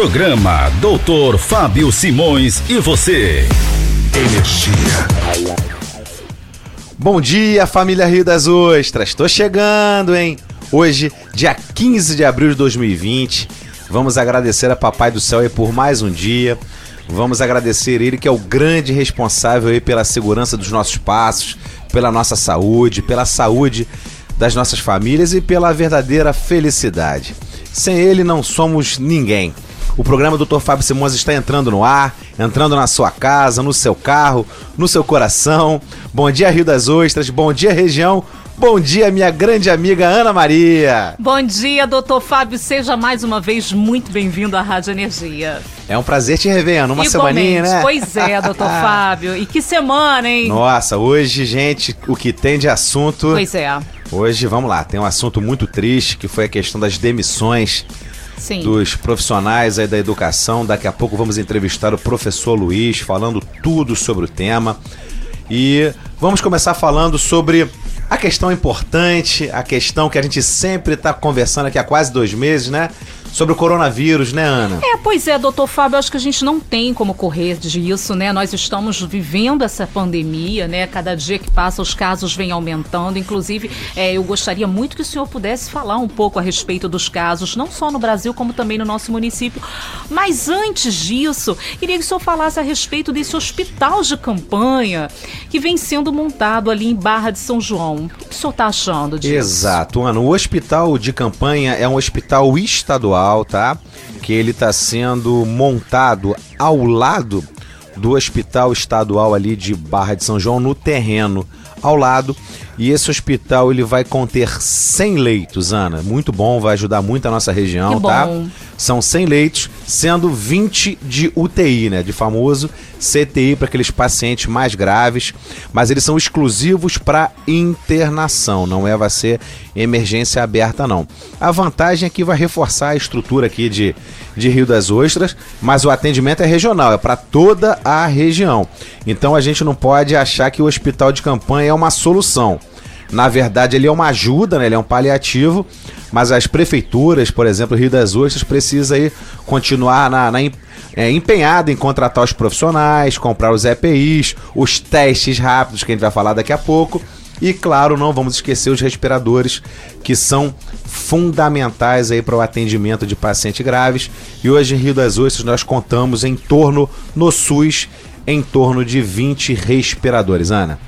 Programa Doutor Fábio Simões e você. Energia. Bom dia, família Rio das Ostras. Tô chegando, hein? Hoje, dia 15 de abril de 2020. Vamos agradecer a Papai do Céu aí por mais um dia. Vamos agradecer ele que é o grande responsável aí pela segurança dos nossos passos, pela nossa saúde, pela saúde das nossas famílias e pela verdadeira felicidade. Sem ele não somos ninguém. O programa Dr. Fábio Simões está entrando no ar, entrando na sua casa, no seu carro, no seu coração. Bom dia, Rio das Ostras. Bom dia, região. Bom dia, minha grande amiga Ana Maria. Bom dia, doutor Fábio. Seja mais uma vez muito bem-vindo à Rádio Energia. É um prazer te rever, Ana. Uma Igualmente. semaninha, né? Pois é, doutor Fábio. E que semana, hein? Nossa, hoje, gente, o que tem de assunto. Pois é. Hoje, vamos lá, tem um assunto muito triste que foi a questão das demissões Sim. dos profissionais aí da educação. Daqui a pouco vamos entrevistar o professor Luiz falando tudo sobre o tema. E vamos começar falando sobre a questão importante, a questão que a gente sempre está conversando aqui há quase dois meses, né? Sobre o coronavírus, né, Ana? É, pois é, doutor Fábio, acho que a gente não tem como correr disso, né? Nós estamos vivendo essa pandemia, né? Cada dia que passa os casos vêm aumentando. Inclusive, é, eu gostaria muito que o senhor pudesse falar um pouco a respeito dos casos, não só no Brasil, como também no nosso município. Mas antes disso, queria que o senhor falasse a respeito desse hospital de campanha que vem sendo montado ali em Barra de São João. O que o senhor está achando disso? Exato, Ana. O hospital de campanha é um hospital estadual estadual, tá? Que ele está sendo montado ao lado do hospital estadual ali de Barra de São João no terreno ao lado. E esse hospital ele vai conter 100 leitos, Ana. Muito bom, vai ajudar muito a nossa região, tá? São 100 leitos, sendo 20 de UTI, né? De famoso CTI para aqueles pacientes mais graves, mas eles são exclusivos para internação, não é vai ser emergência aberta não. A vantagem é que vai reforçar a estrutura aqui de, de Rio das Ostras, mas o atendimento é regional, é para toda a região. Então a gente não pode achar que o hospital de campanha é uma solução. Na verdade, ele é uma ajuda, né? ele é um paliativo, mas as prefeituras, por exemplo, Rio das Ostras, precisa aí continuar na, na é, empenhada em contratar os profissionais, comprar os EPIs, os testes rápidos que a gente vai falar daqui a pouco. E claro, não vamos esquecer os respiradores, que são fundamentais aí para o atendimento de pacientes graves. E hoje em Rio das Ostras nós contamos em torno, no SUS, em torno de 20 respiradores. Ana.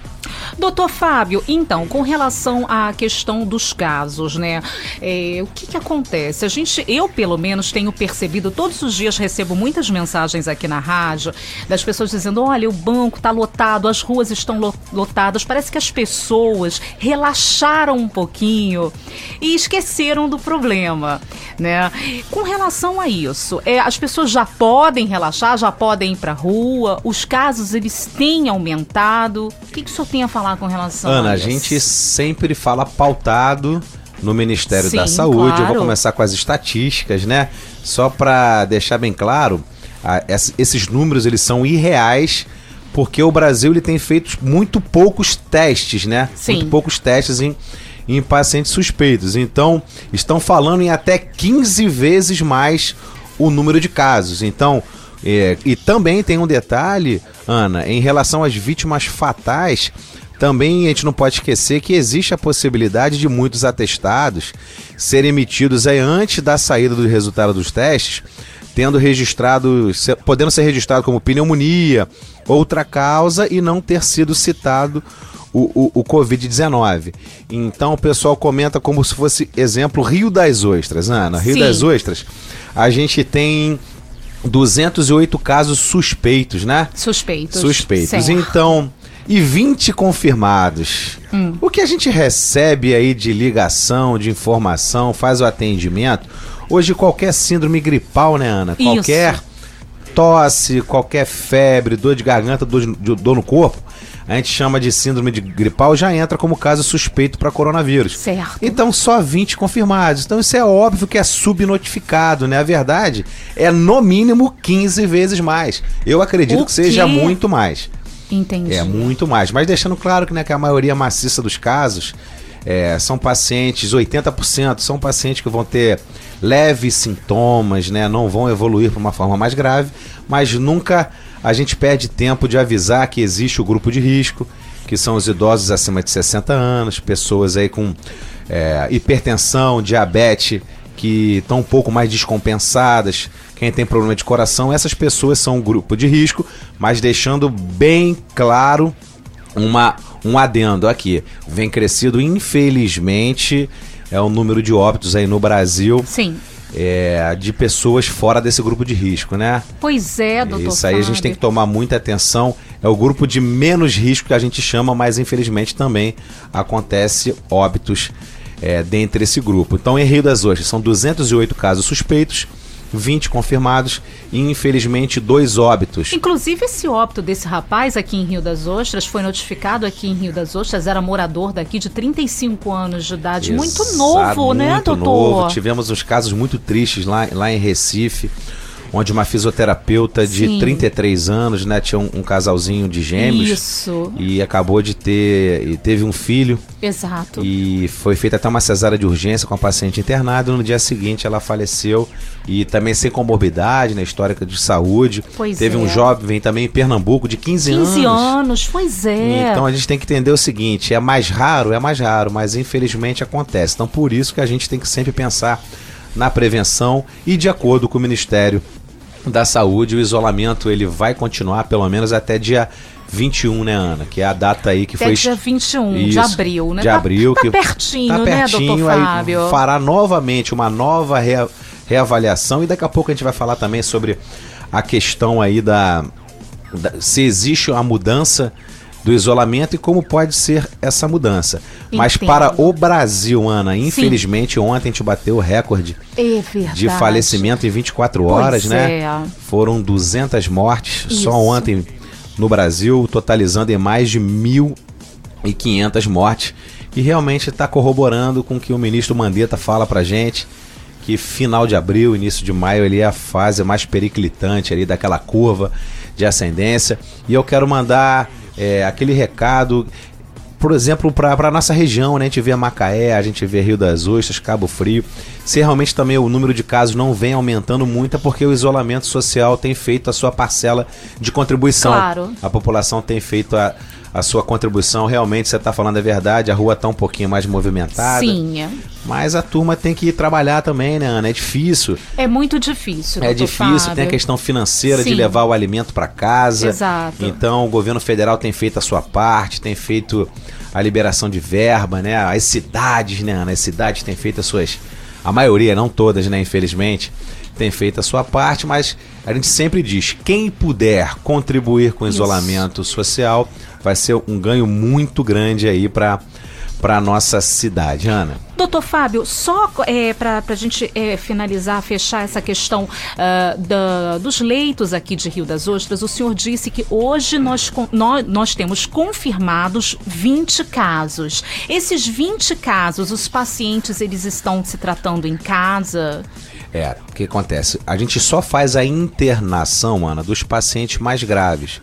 Doutor Fábio, então, com relação à questão dos casos, né? É, o que, que acontece? A gente, eu pelo menos tenho percebido, todos os dias recebo muitas mensagens aqui na rádio das pessoas dizendo: olha, o banco está lotado, as ruas estão lotadas. Parece que as pessoas relaxaram um pouquinho e esqueceram do problema, né? Com relação a isso, é, as pessoas já podem relaxar, já podem ir para a rua, os casos eles têm aumentado. O que, que o senhor tem a falar com relação Ana, a a gente sempre fala pautado no Ministério Sim, da Saúde. Claro. Eu vou começar com as estatísticas, né? Só para deixar bem claro, a, esses números eles são irreais porque o Brasil ele tem feito muito poucos testes, né? Sim. Muito poucos testes em, em pacientes suspeitos. Então, estão falando em até 15 vezes mais o número de casos. Então, é, e também tem um detalhe, Ana, em relação às vítimas fatais, também a gente não pode esquecer que existe a possibilidade de muitos atestados serem emitidos aí antes da saída do resultado dos testes, tendo registrado, podendo ser registrado como pneumonia, outra causa e não ter sido citado o, o, o Covid-19. Então o pessoal comenta como se fosse exemplo Rio das Ostras, Ana. Rio Sim. das Ostras, a gente tem 208 casos suspeitos, né? Suspeitos. Suspeitos. Certo. Então, e 20 confirmados. Hum. O que a gente recebe aí de ligação, de informação, faz o atendimento. Hoje, qualquer síndrome gripal, né, Ana? Isso. Qualquer tosse, qualquer febre, dor de garganta, dor, de, dor no corpo, a gente chama de síndrome de gripal, já entra como caso suspeito para coronavírus. Certo. Então só 20 confirmados. Então isso é óbvio que é subnotificado, né? A verdade é no mínimo 15 vezes mais. Eu acredito o que seja muito mais. Entendi. É muito mais. Mas deixando claro que, né, que a maioria maciça dos casos É, são pacientes, 80% são pacientes que vão ter leves sintomas, né? Não vão evoluir para uma forma mais grave, mas nunca a gente perde tempo de avisar que existe o grupo de risco, que são os idosos acima de 60 anos, pessoas aí com é, hipertensão, diabetes, que estão um pouco mais descompensadas, quem tem problema de coração, essas pessoas são um grupo de risco, mas deixando bem claro uma, um adendo aqui. Vem crescido, infelizmente, é o número de óbitos aí no Brasil. Sim. É, de pessoas fora desse grupo de risco, né? Pois é, doutor. Isso aí a gente tem que tomar muita atenção. É o grupo de menos risco que a gente chama, mas infelizmente também acontece óbitos é, dentre esse grupo. Então, em Rio das Ostras, são 208 casos suspeitos 20 confirmados e infelizmente dois óbitos. Inclusive esse óbito desse rapaz aqui em Rio das Ostras foi notificado aqui em Rio das Ostras, era morador daqui de 35 anos de idade, Exato, muito novo, né, muito doutor? Novo. Tivemos uns casos muito tristes lá, lá em Recife onde uma fisioterapeuta de Sim. 33 anos, né, tinha um, um, casalzinho de gêmeos. Isso. E acabou de ter, e teve um filho. Exato. E foi feita até uma cesárea de urgência com a paciente internada. No dia seguinte ela faleceu e também sem comorbidade, né, histórica de saúde. Pois teve é. um jovem também em Pernambuco de 15, 15 anos. 15 anos, pois é. Então a gente tem que entender o seguinte, é mais raro, é mais raro, mas infelizmente acontece. Então por isso que a gente tem que sempre pensar na prevenção e de acordo com o Ministério da Saúde, o isolamento ele vai continuar pelo menos até dia 21, né, Ana? Que é a data aí que até foi. dia 21 Isso, de abril, né? De abril. Tá, que tá pertinho, tá pertinho, né, doutor Fábio? Aí fará novamente uma nova rea, reavaliação e daqui a pouco a gente vai falar também sobre a questão aí da, da se existe uma mudança do isolamento e como pode ser essa mudança. Entendo. Mas para o Brasil, Ana, infelizmente Sim. ontem a gente bateu o recorde é de falecimento em 24 horas, pois né? É. Foram 200 mortes Isso. só ontem no Brasil, totalizando em mais de 1.500 mortes. E realmente está corroborando com o que o ministro Mandetta fala pra gente, que final de abril, início de maio, ali é a fase mais periclitante ali daquela curva de ascendência. E eu quero mandar é, aquele recado, por exemplo, para a nossa região, né? A gente vê Macaé, a gente vê Rio das Ostras, Cabo Frio. Se realmente também o número de casos não vem aumentando muito, é porque o isolamento social tem feito a sua parcela de contribuição. Claro. A população tem feito a, a sua contribuição. Realmente, você está falando a verdade, a rua está um pouquinho mais movimentada. Sim. Mas a turma tem que ir trabalhar também, né, Ana? É difícil. É muito difícil. É difícil, Fábio. tem a questão financeira Sim. de levar o alimento para casa. Exato. Então, o governo federal tem feito a sua parte, tem feito a liberação de verba, né? As cidades, né, Ana? As cidades têm feito as suas. A maioria, não todas, né, infelizmente, tem feito a sua parte, mas a gente sempre diz: quem puder contribuir com o isolamento social vai ser um ganho muito grande aí para para nossa cidade, Ana. Doutor Fábio, só é, para a gente é, finalizar, fechar essa questão uh, da, dos leitos aqui de Rio das Ostras, o senhor disse que hoje nós, nós, nós temos confirmados 20 casos. Esses 20 casos, os pacientes, eles estão se tratando em casa? É, o que acontece? A gente só faz a internação, Ana, dos pacientes mais graves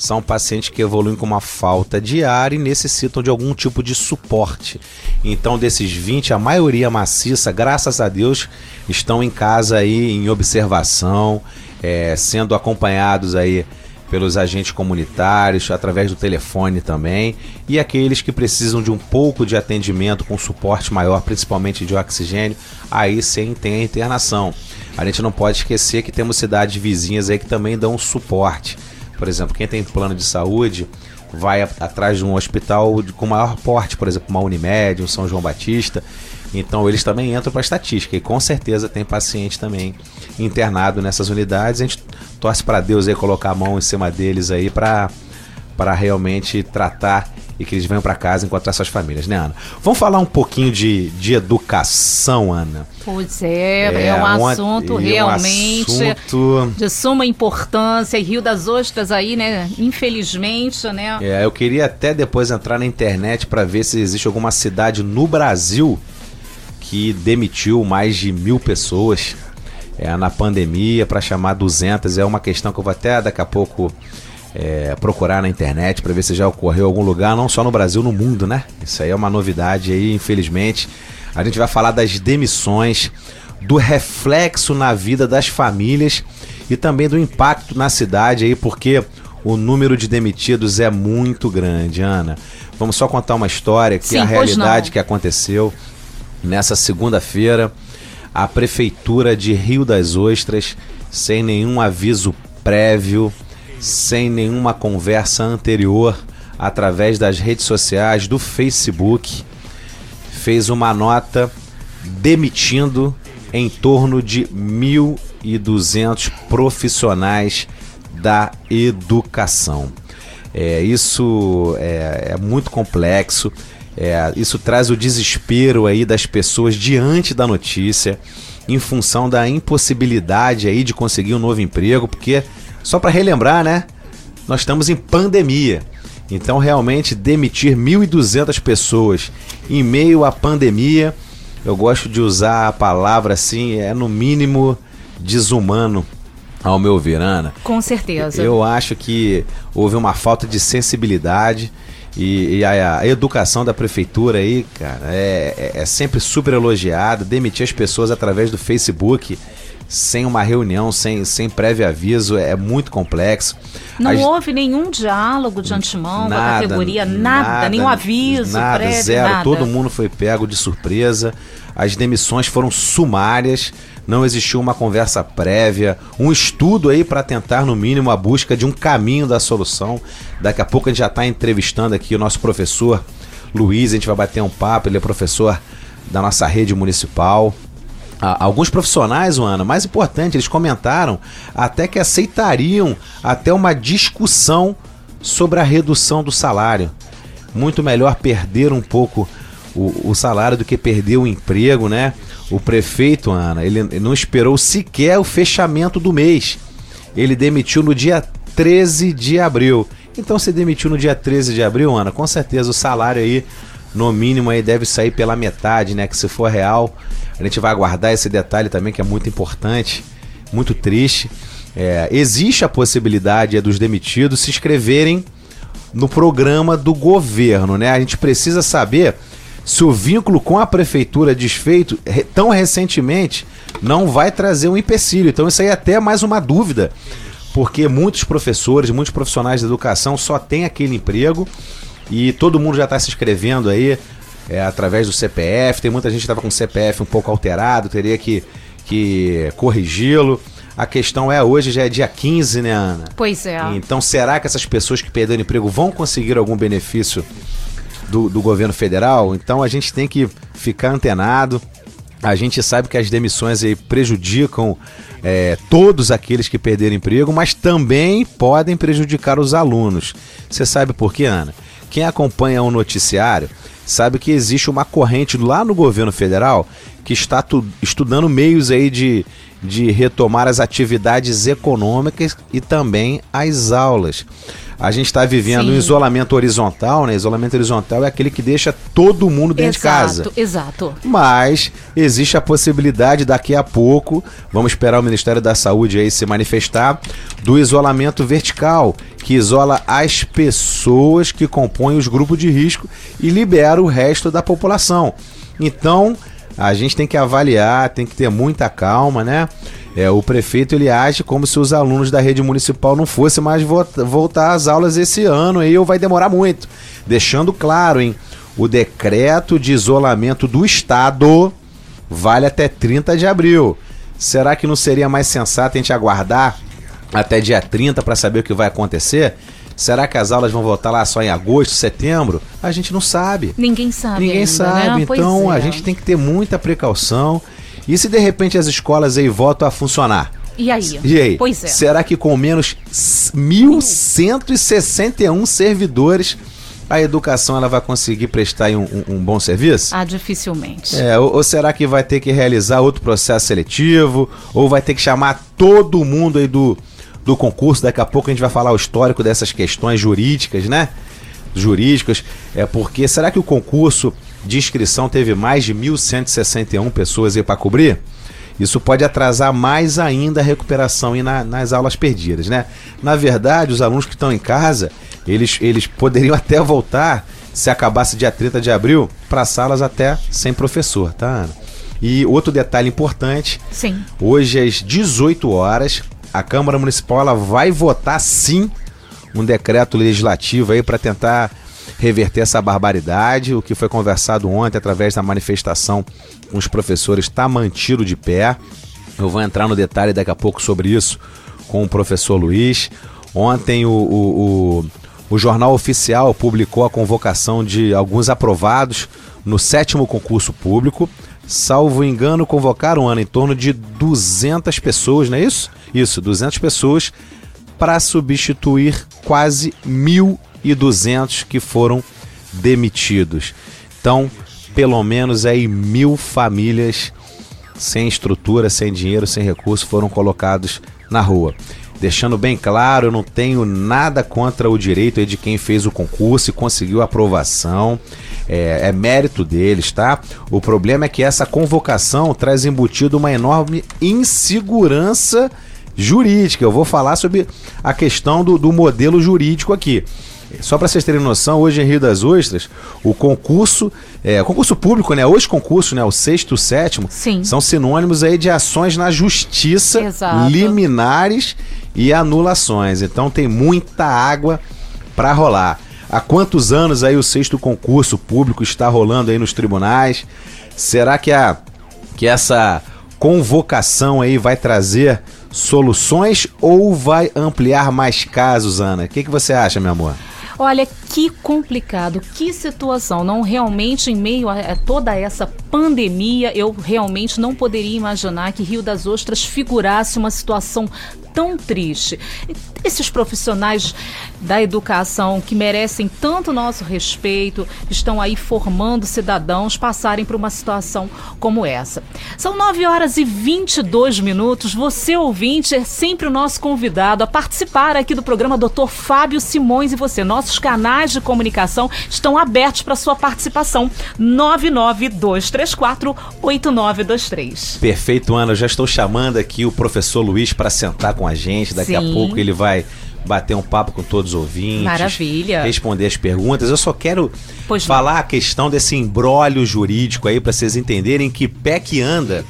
são pacientes que evoluem com uma falta de ar e necessitam de algum tipo de suporte. Então, desses 20, a maioria maciça, graças a Deus, estão em casa aí em observação, é, sendo acompanhados aí pelos agentes comunitários, através do telefone também, e aqueles que precisam de um pouco de atendimento com suporte maior, principalmente de oxigênio, aí sim tem a internação. A gente não pode esquecer que temos cidades vizinhas aí que também dão suporte. Por exemplo, quem tem plano de saúde vai atrás de um hospital com maior porte, por exemplo, uma Unimed, um São João Batista. Então eles também entram para a estatística e com certeza tem paciente também internado nessas unidades. A gente torce para Deus aí colocar a mão em cima deles aí para para realmente tratar e que eles venham para casa encontrar suas famílias, né, Ana? Vamos falar um pouquinho de, de educação, Ana. Pois é, é, é um, um assunto é realmente um assunto... de suma importância. E Rio das Ostras aí, né? Infelizmente, né? É, eu queria até depois entrar na internet para ver se existe alguma cidade no Brasil que demitiu mais de mil pessoas é, na pandemia para chamar 200. É uma questão que eu vou até daqui a pouco é, procurar na internet para ver se já ocorreu em algum lugar, não só no Brasil, no mundo, né? Isso aí é uma novidade aí, infelizmente. A gente vai falar das demissões, do reflexo na vida das famílias e também do impacto na cidade aí, porque o número de demitidos é muito grande, Ana. Vamos só contar uma história que Sim, a realidade não. que aconteceu nessa segunda-feira. A prefeitura de Rio das Ostras, sem nenhum aviso prévio, sem nenhuma conversa anterior, através das redes sociais, do Facebook, fez uma nota demitindo em torno de 1.200 profissionais da educação. É, isso é, é muito complexo. É, isso traz o desespero aí das pessoas diante da notícia, em função da impossibilidade aí de conseguir um novo emprego, porque só para relembrar, né? Nós estamos em pandemia. Então, realmente, demitir 1.200 pessoas em meio à pandemia, eu gosto de usar a palavra assim, é no mínimo desumano, ao meu ver, Ana. Com certeza. Eu acho que houve uma falta de sensibilidade e, e a, a educação da prefeitura aí, cara, é, é, é sempre super elogiada. Demitir as pessoas através do Facebook sem uma reunião, sem, sem prévio aviso, é muito complexo. Não As- houve nenhum diálogo de antemão com a Nada, categoria, nada, nenhum aviso nada, prévio, zero. nada. Todo mundo foi pego de surpresa. As demissões foram sumárias. Não existiu uma conversa prévia, um estudo aí para tentar, no mínimo, a busca de um caminho da solução. Daqui a pouco a gente já está entrevistando aqui o nosso professor Luiz. A gente vai bater um papo. Ele é professor da nossa rede municipal. Alguns profissionais, Ana, mais importante, eles comentaram até que aceitariam até uma discussão sobre a redução do salário. Muito melhor perder um pouco o, o salário do que perder o emprego, né? O prefeito, Ana, ele não esperou sequer o fechamento do mês. Ele demitiu no dia 13 de abril. Então, se demitiu no dia 13 de abril, Ana, com certeza o salário aí, no mínimo, aí deve sair pela metade, né? Que se for real, a gente vai aguardar esse detalhe também, que é muito importante, muito triste. É, existe a possibilidade é, dos demitidos se inscreverem no programa do governo, né? A gente precisa saber se o vínculo com a prefeitura desfeito tão recentemente não vai trazer um empecilho. Então isso aí é até mais uma dúvida, porque muitos professores, muitos profissionais da educação só têm aquele emprego e todo mundo já está se inscrevendo aí é, através do CPF. Tem muita gente que estava com o CPF um pouco alterado, teria que, que corrigi-lo. A questão é hoje já é dia 15, né, Ana? Pois é. Então, será que essas pessoas que perderam emprego vão conseguir algum benefício do, do governo federal? Então, a gente tem que ficar antenado. A gente sabe que as demissões aí prejudicam é, todos aqueles que perderam emprego, mas também podem prejudicar os alunos. Você sabe por quê, Ana? Quem acompanha o noticiário sabe que existe uma corrente lá no governo federal que está tu- estudando meios aí de, de retomar as atividades econômicas e também as aulas. A gente está vivendo Sim. um isolamento horizontal, né? Isolamento horizontal é aquele que deixa todo mundo dentro de casa. exato, exato. Mas existe a possibilidade daqui a pouco, vamos esperar o Ministério da Saúde aí se manifestar, do isolamento vertical, que isola as pessoas que compõem os grupos de risco e libera o resto da população. Então, a gente tem que avaliar, tem que ter muita calma, né? É, o prefeito ele age como se os alunos da rede municipal não fossem mais vo- voltar às aulas esse ano aí ou vai demorar muito. Deixando claro, hein? O decreto de isolamento do Estado vale até 30 de abril. Será que não seria mais sensato a gente aguardar até dia 30 para saber o que vai acontecer? Será que as aulas vão voltar lá só em agosto, setembro? A gente não sabe. Ninguém sabe Ninguém ainda, sabe, né? Então é. a gente tem que ter muita precaução. E se de repente as escolas aí voltam a funcionar? E aí? E aí? Pois é. Será que com menos 1.161 servidores a educação ela vai conseguir prestar um, um- um bom serviço? Ah, dificilmente. É, ou, ou será que vai ter que realizar outro processo seletivo? Ou vai ter que chamar todo mundo aí do, do concurso? Daqui a pouco a gente vai falar o histórico dessas questões jurídicas, né? Jurídicas. É porque será que o concurso de inscrição teve mais de 1.161 pessoas aí para cobrir? isso pode atrasar mais ainda a recuperação e na, nas aulas perdidas, né? Na verdade, os alunos que estão em casa, eles, eles poderiam até voltar, se acabasse dia 30 de abril, para salas até sem professor, tá, Ana? E outro detalhe importante: Sim. hoje às 18 horas, a Câmara Municipal ela vai votar sim um decreto legislativo aí para tentar reverter essa barbaridade. O que foi conversado ontem através da manifestação com os professores está mantido de pé. Eu vou entrar no detalhe daqui a pouco sobre isso com o professor Luiz. Ontem o, o, o, o Jornal Oficial publicou a convocação de alguns aprovados no sétimo concurso público. Salvo engano, convocaram ano em torno de 200 pessoas, não é isso? Isso, 200 pessoas para substituir quase 1.200 que foram demitidos. Então, pelo menos aí mil famílias sem estrutura, sem dinheiro, sem recurso foram colocados na rua. Deixando bem claro, eu não tenho nada contra o direito de quem fez o concurso e conseguiu a aprovação. É, é, mérito deles, tá? O problema é que essa convocação traz embutido uma enorme insegurança jurídica. Eu vou falar sobre a questão do, do modelo jurídico aqui. Só para vocês terem noção, hoje em Rio das Ostras, o concurso, é, o concurso público, né? Os concursos, né? O sexto e o sétimo, Sim. são sinônimos aí de ações na justiça, Exato. liminares e anulações. Então tem muita água para rolar. Há quantos anos aí o sexto concurso público está rolando aí nos tribunais? Será que a que essa convocação aí vai trazer soluções ou vai ampliar mais casos, Ana? O que, que você acha, meu amor? Olha, que complicado, que situação. Não realmente, em meio a, toda essa pandemia, eu realmente não poderia imaginar que Rio das Ostras figurasse uma situação tão triste. Esses profissionais da educação que merecem tanto nosso respeito, estão aí formando cidadãos passarem por uma situação como essa. São 9 horas e 22 minutos. Você, ouvinte, é sempre o nosso convidado a participar aqui do programa Dr. Fábio Simões e você. Nossos canais de comunicação estão abertos para sua participação. 99234 8923. Perfeito, Ana. Já estou chamando aqui o professor Luiz para sentar com a gente. Daqui a Sim. pouco ele vai bater um papo com todos os ouvintes. Maravilha. Responder as perguntas. Eu só quero Pois não. falar a questão desse embrólio jurídico aí para vocês entenderem que pé que anda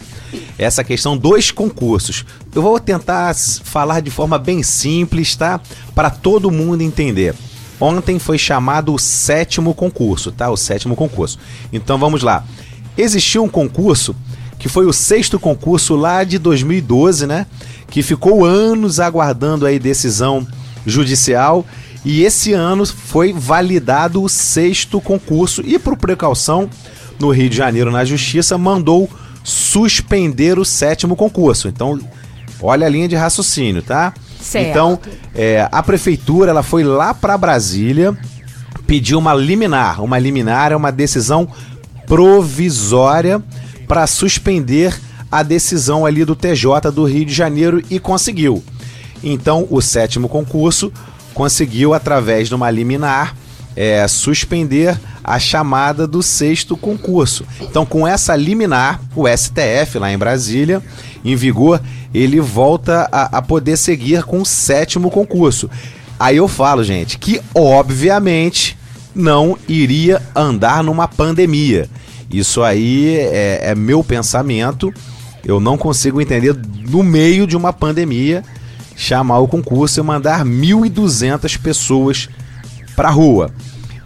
essa questão dos concursos. Eu vou tentar falar de forma bem simples, tá? Para todo mundo entender. Ontem foi chamado o sétimo concurso, tá? O sétimo concurso. Então vamos lá. Existiu um concurso que foi o sexto concurso lá de 2012, né? Que ficou anos aguardando aí decisão judicial e esse ano foi validado o sexto concurso e por precaução no Rio de Janeiro na Justiça mandou suspender o sétimo concurso. Então, olha a linha de raciocínio, tá? Certo. Então, é, a prefeitura ela foi lá para Brasília pediu uma liminar. Uma liminar é uma decisão provisória para suspender a decisão ali do TJ do Rio de Janeiro e conseguiu. Então, o sétimo concurso conseguiu, através de uma liminar, é, suspender a chamada do sexto concurso. Então, com essa liminar, o STF lá em Brasília, em vigor, ele volta a, a poder seguir com o sétimo concurso. Aí eu falo, gente, que obviamente não iria andar numa pandemia. Isso aí é, é meu pensamento. Eu não consigo entender no meio de uma pandemia chamar o concurso e mandar 1.200 pessoas para rua.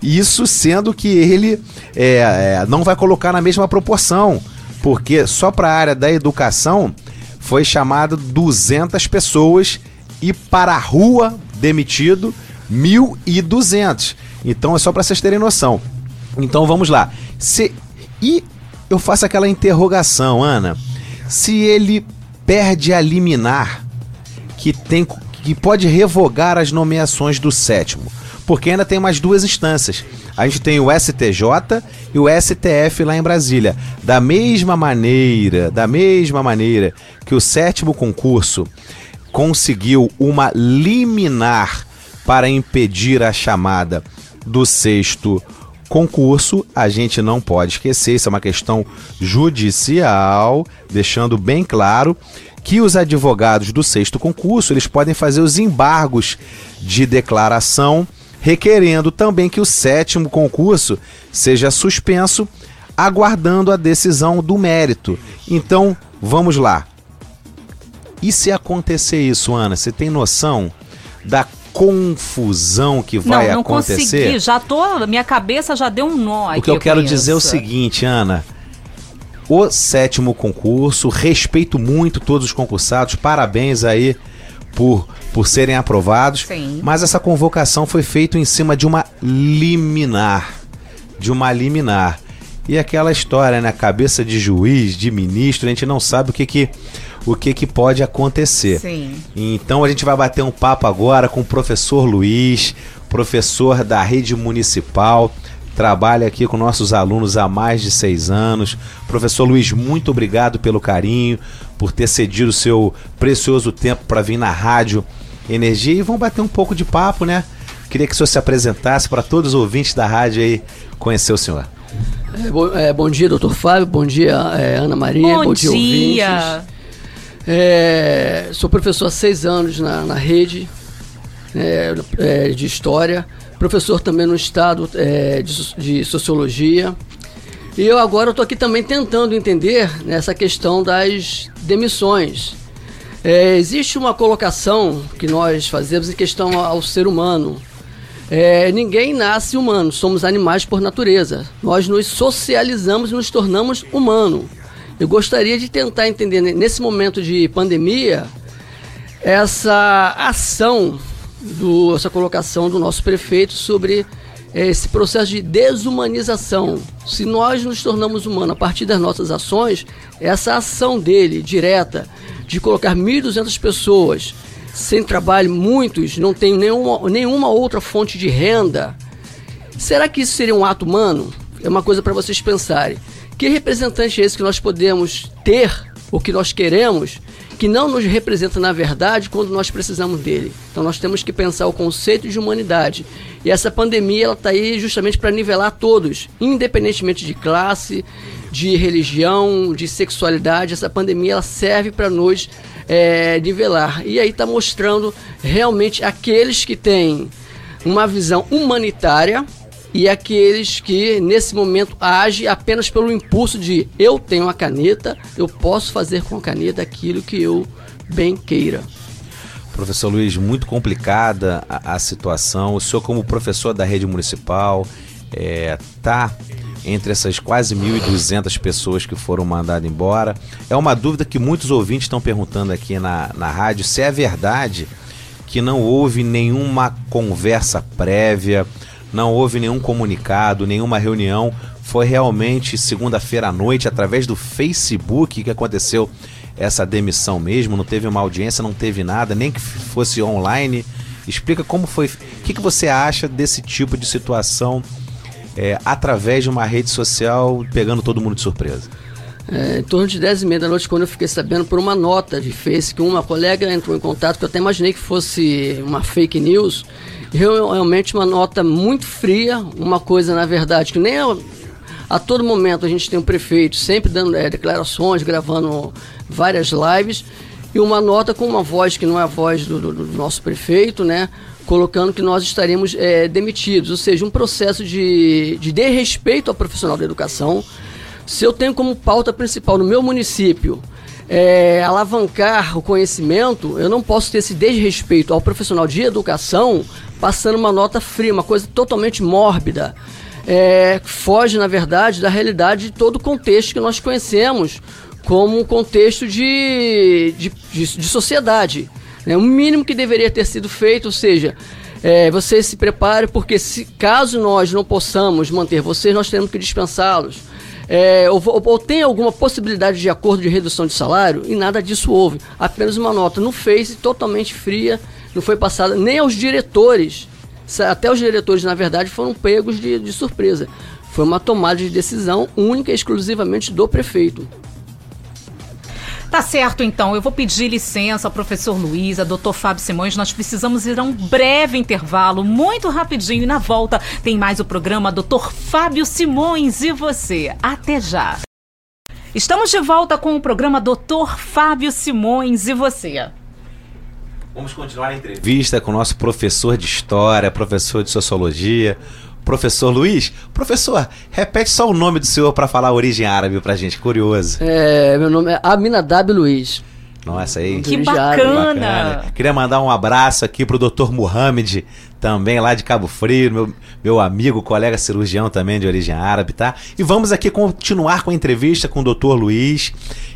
Isso sendo que ele é, é, não vai colocar na mesma proporção, porque só para a área da educação foi chamado 200 pessoas e para a rua demitido 1.200. Então é só para vocês terem noção. Então vamos lá. Se e eu faço aquela interrogação, Ana, se ele perde a liminar que tem que pode revogar as nomeações do sétimo, porque ainda tem mais duas instâncias. A gente tem o STJ e o STF lá em Brasília. Da mesma maneira, da mesma maneira que o sétimo concurso conseguiu uma liminar para impedir a chamada do sexto concurso, a gente não pode esquecer, isso é uma questão judicial, deixando bem claro que os advogados do sexto concurso, eles podem fazer os embargos de declaração, requerendo também que o sétimo concurso seja suspenso, aguardando a decisão do mérito. Então, vamos lá. E se acontecer isso, Ana, você tem noção da confusão que vai não, não acontecer? Consegui, já tô, minha cabeça já deu um nó. O que eu quero dizer é o seguinte, Ana. O sétimo concurso, respeito muito todos os concursados, parabéns aí por, por serem aprovados. Sim. Mas essa convocação foi feita em cima de uma liminar. De uma liminar. E aquela história, né? Cabeça de juiz, de ministro, a gente não sabe o que que, o que, que pode acontecer. Sim. Então a gente vai bater um papo agora com o professor Luiz, professor da rede municipal, trabalha aqui com nossos alunos há mais de seis anos. Professor Luiz, muito obrigado pelo carinho, por ter cedido o seu precioso tempo para vir na rádio Energia e vamos bater um pouco de papo, né? Queria que o senhor se apresentasse para todos os ouvintes da rádio aí conhecer o senhor. É, bom, é, bom, dia, doutor Fábio. Bom dia, é, Ana Maria. Bom, bom dia, dia é, sou professor há seis anos na, na rede é, é, de História. Professor também no estado de, de, Sociologia. E eu agora estou aqui também tentando entender nessa questão das demissões. existe uma colocação que nós fazemos em questão ao ser humano. É, ninguém nasce humano, somos animais por natureza. Nós nos socializamos e nos tornamos humano. Eu gostaria de tentar entender nesse momento de pandemia essa ação, do, essa colocação do nosso prefeito sobre é, esse processo de desumanização. Se nós nos tornamos humanos a partir das nossas ações, essa ação dele direta de colocar 1.200 pessoas sem trabalho, muitos não têm nenhuma, nenhuma outra fonte de renda. Será que isso seria um ato humano? É uma coisa para vocês pensarem. Que representante é esse que nós podemos ter, o que nós queremos, que não nos representa na verdade quando nós precisamos dele? Então nós temos que pensar o conceito de humanidade. E essa pandemia ela está aí justamente para nivelar todos, independentemente de classe, de religião, de sexualidade. Essa pandemia ela serve para nos é, nivelar. E aí está mostrando realmente aqueles que têm uma visão humanitária e aqueles que nesse momento agem apenas pelo impulso de eu tenho a caneta, eu posso fazer com a caneta aquilo que eu bem queira. Professor Luiz, muito complicada a, a situação. O senhor, como professor da rede municipal, está é, entre essas quase 1.200 pessoas que foram mandadas embora. É uma dúvida que muitos ouvintes estão perguntando aqui na, na rádio: se é verdade que não houve nenhuma conversa prévia, não houve nenhum comunicado, nenhuma reunião. Foi realmente segunda-feira à noite, através do Facebook, que aconteceu essa demissão mesmo. Não teve uma audiência, não teve nada, nem que fosse online. Explica como foi. O que, que você acha desse tipo de situação? é, através de uma rede social, pegando todo mundo de surpresa? É, em torno de 10 e meia da noite, quando eu fiquei sabendo por uma nota de Face que uma colega entrou em contato, que eu até imaginei que fosse uma fake news, realmente uma nota muito fria, uma coisa, na verdade, que nem a, a todo momento a gente tem um prefeito sempre dando é, declarações, gravando várias lives, e uma nota com uma voz que não é a voz do, do, do nosso prefeito, né? colocando que nós estaremos é, demitidos, ou seja, um processo de, de desrespeito ao profissional da educação. Se eu tenho como pauta principal no meu município é, alavancar o conhecimento, eu não posso ter esse desrespeito ao profissional de educação passando uma nota fria, uma coisa totalmente mórbida. É, foge, na verdade, da realidade de todo o contexto que nós conhecemos como um contexto de, de, de, de sociedade. Né? O mínimo que deveria ter sido feito, ou seja, é, você se prepare, porque se caso nós não possamos manter vocês, nós temos que dispensá-los. É, ou, ou, tem alguma possibilidade de acordo de redução de salário? E nada disso houve. Apenas uma nota no Face, totalmente fria, não foi passada nem aos diretores. Até os diretores, na verdade, foram pegos de, de surpresa. Foi uma tomada de decisão única e exclusivamente do prefeito. Tá certo, então. Eu vou pedir licença ao professor Luiz, a doutor Fábio Simões. Nós precisamos ir a um breve intervalo, muito rapidinho. E na volta tem mais o programa Doutor Fábio Simões e você. Até já. Estamos de volta com o programa Doutor Fábio Simões e você. Vamos continuar a entrevista com o nosso professor de História, professor de Sociologia, professor Luiz. Professor, repete só o nome do senhor para falar a origem árabe pra gente, curioso. É, meu nome é Aminadab Luiz. Nossa, aí. Que Origem bacana. Bacana. Queria mandar um abraço aqui pro Dr. Muhammad, também lá de Cabo Frio, meu, meu amigo, colega cirurgião também de origem árabe, tá? E vamos aqui continuar com a entrevista com o Dr. Luiz.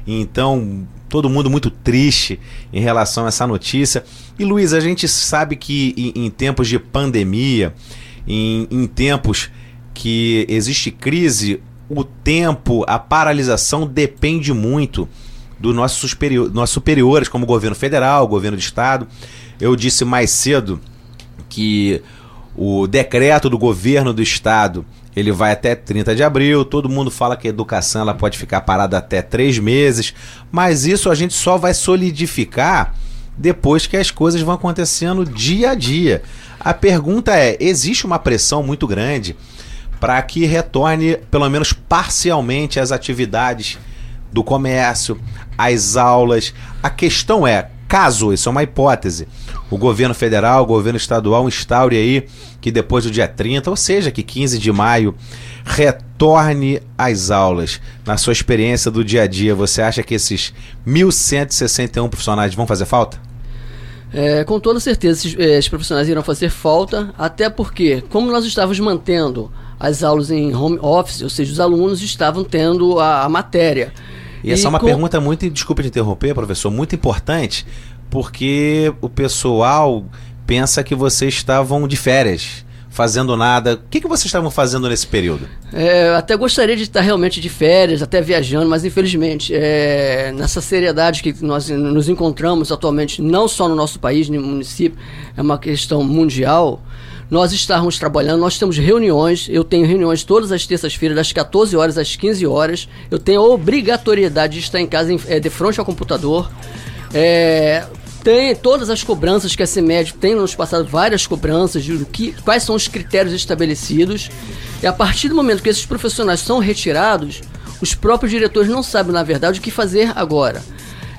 Então, todo mundo muito triste em relação a essa notícia. E Luiz, a gente sabe que em, em tempos de pandemia, em, em tempos que existe crise, o tempo, a paralisação depende muito dos nossos, superior, nossos superiores, como o governo federal, governo de estado. Eu disse mais cedo que o decreto do governo do estado ele vai até 30 de abril. Todo mundo fala que a educação ela pode ficar parada até três meses, mas isso a gente só vai solidificar depois que as coisas vão acontecendo dia a dia. A pergunta é: existe uma pressão muito grande para que retorne, pelo menos parcialmente, as atividades do comércio, as aulas? A questão é: caso, isso é uma hipótese, o governo federal, o governo estadual instaure aí que depois do dia 30, ou seja, que 15 de maio, retorne às aulas. Na sua experiência do dia a dia, você acha que esses 1.161 profissionais vão fazer falta? É, com toda certeza, esses, eh, esses profissionais irão fazer falta, até porque, como nós estávamos mantendo as aulas em home office, ou seja, os alunos estavam tendo a, a matéria. E essa é uma com- pergunta muito, desculpa te interromper, professor, muito importante, porque o pessoal pensa que vocês estavam de férias, fazendo nada. O que, que vocês estavam fazendo nesse período? É, até gostaria de estar realmente de férias, até viajando, mas infelizmente, é, nessa seriedade que nós nos encontramos atualmente, não só no nosso país, no município, é uma questão mundial. Nós estamos trabalhando, nós temos reuniões, eu tenho reuniões todas as terças-feiras, das 14 horas às 15 horas. Eu tenho a obrigatoriedade de estar em casa em- é, de frente ao computador. É, tem todas as cobranças que a CEMED tem nos passado várias cobranças de que, quais são os critérios estabelecidos. E a partir do momento que esses profissionais são retirados, os próprios diretores não sabem, na verdade, o que fazer agora.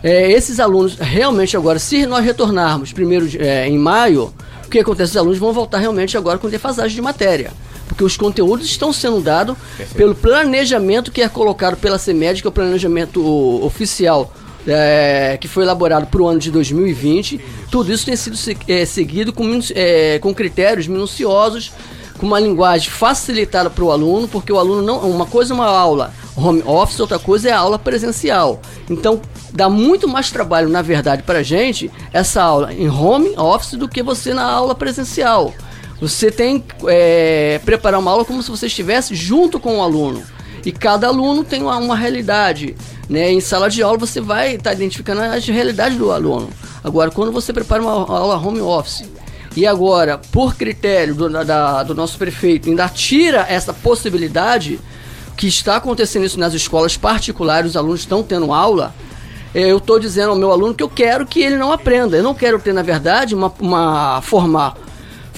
É, esses alunos, realmente agora, se nós retornarmos primeiro de- é, em maio, o que acontece? Os alunos vão voltar realmente agora com defasagem de matéria. Porque os conteúdos estão sendo dados pelo planejamento que é colocado pela CEMED, que é o planejamento oficial é, que foi elaborado para o ano de 2020. Tudo isso tem sido é, seguido com, é, com critérios minuciosos, com uma linguagem facilitada para o aluno, porque o aluno não. Uma coisa é uma aula home office, outra coisa é a aula presencial. Então dá muito mais trabalho, na verdade, para a gente essa aula em home office do que você na aula presencial. Você tem que é, preparar uma aula como se você estivesse junto com o aluno. E cada aluno tem uma, uma realidade. Né? Em sala de aula você vai estar identificando as realidades do aluno. Agora, quando você prepara uma aula home office e agora, por critério do, da- do nosso prefeito, ainda tira essa possibilidade que está acontecendo isso nas escolas particulares, os alunos estão tendo aula. eh, Eu estou dizendo ao meu aluno que eu quero que ele não aprenda. Eu não quero ter, na verdade, uma, uma formar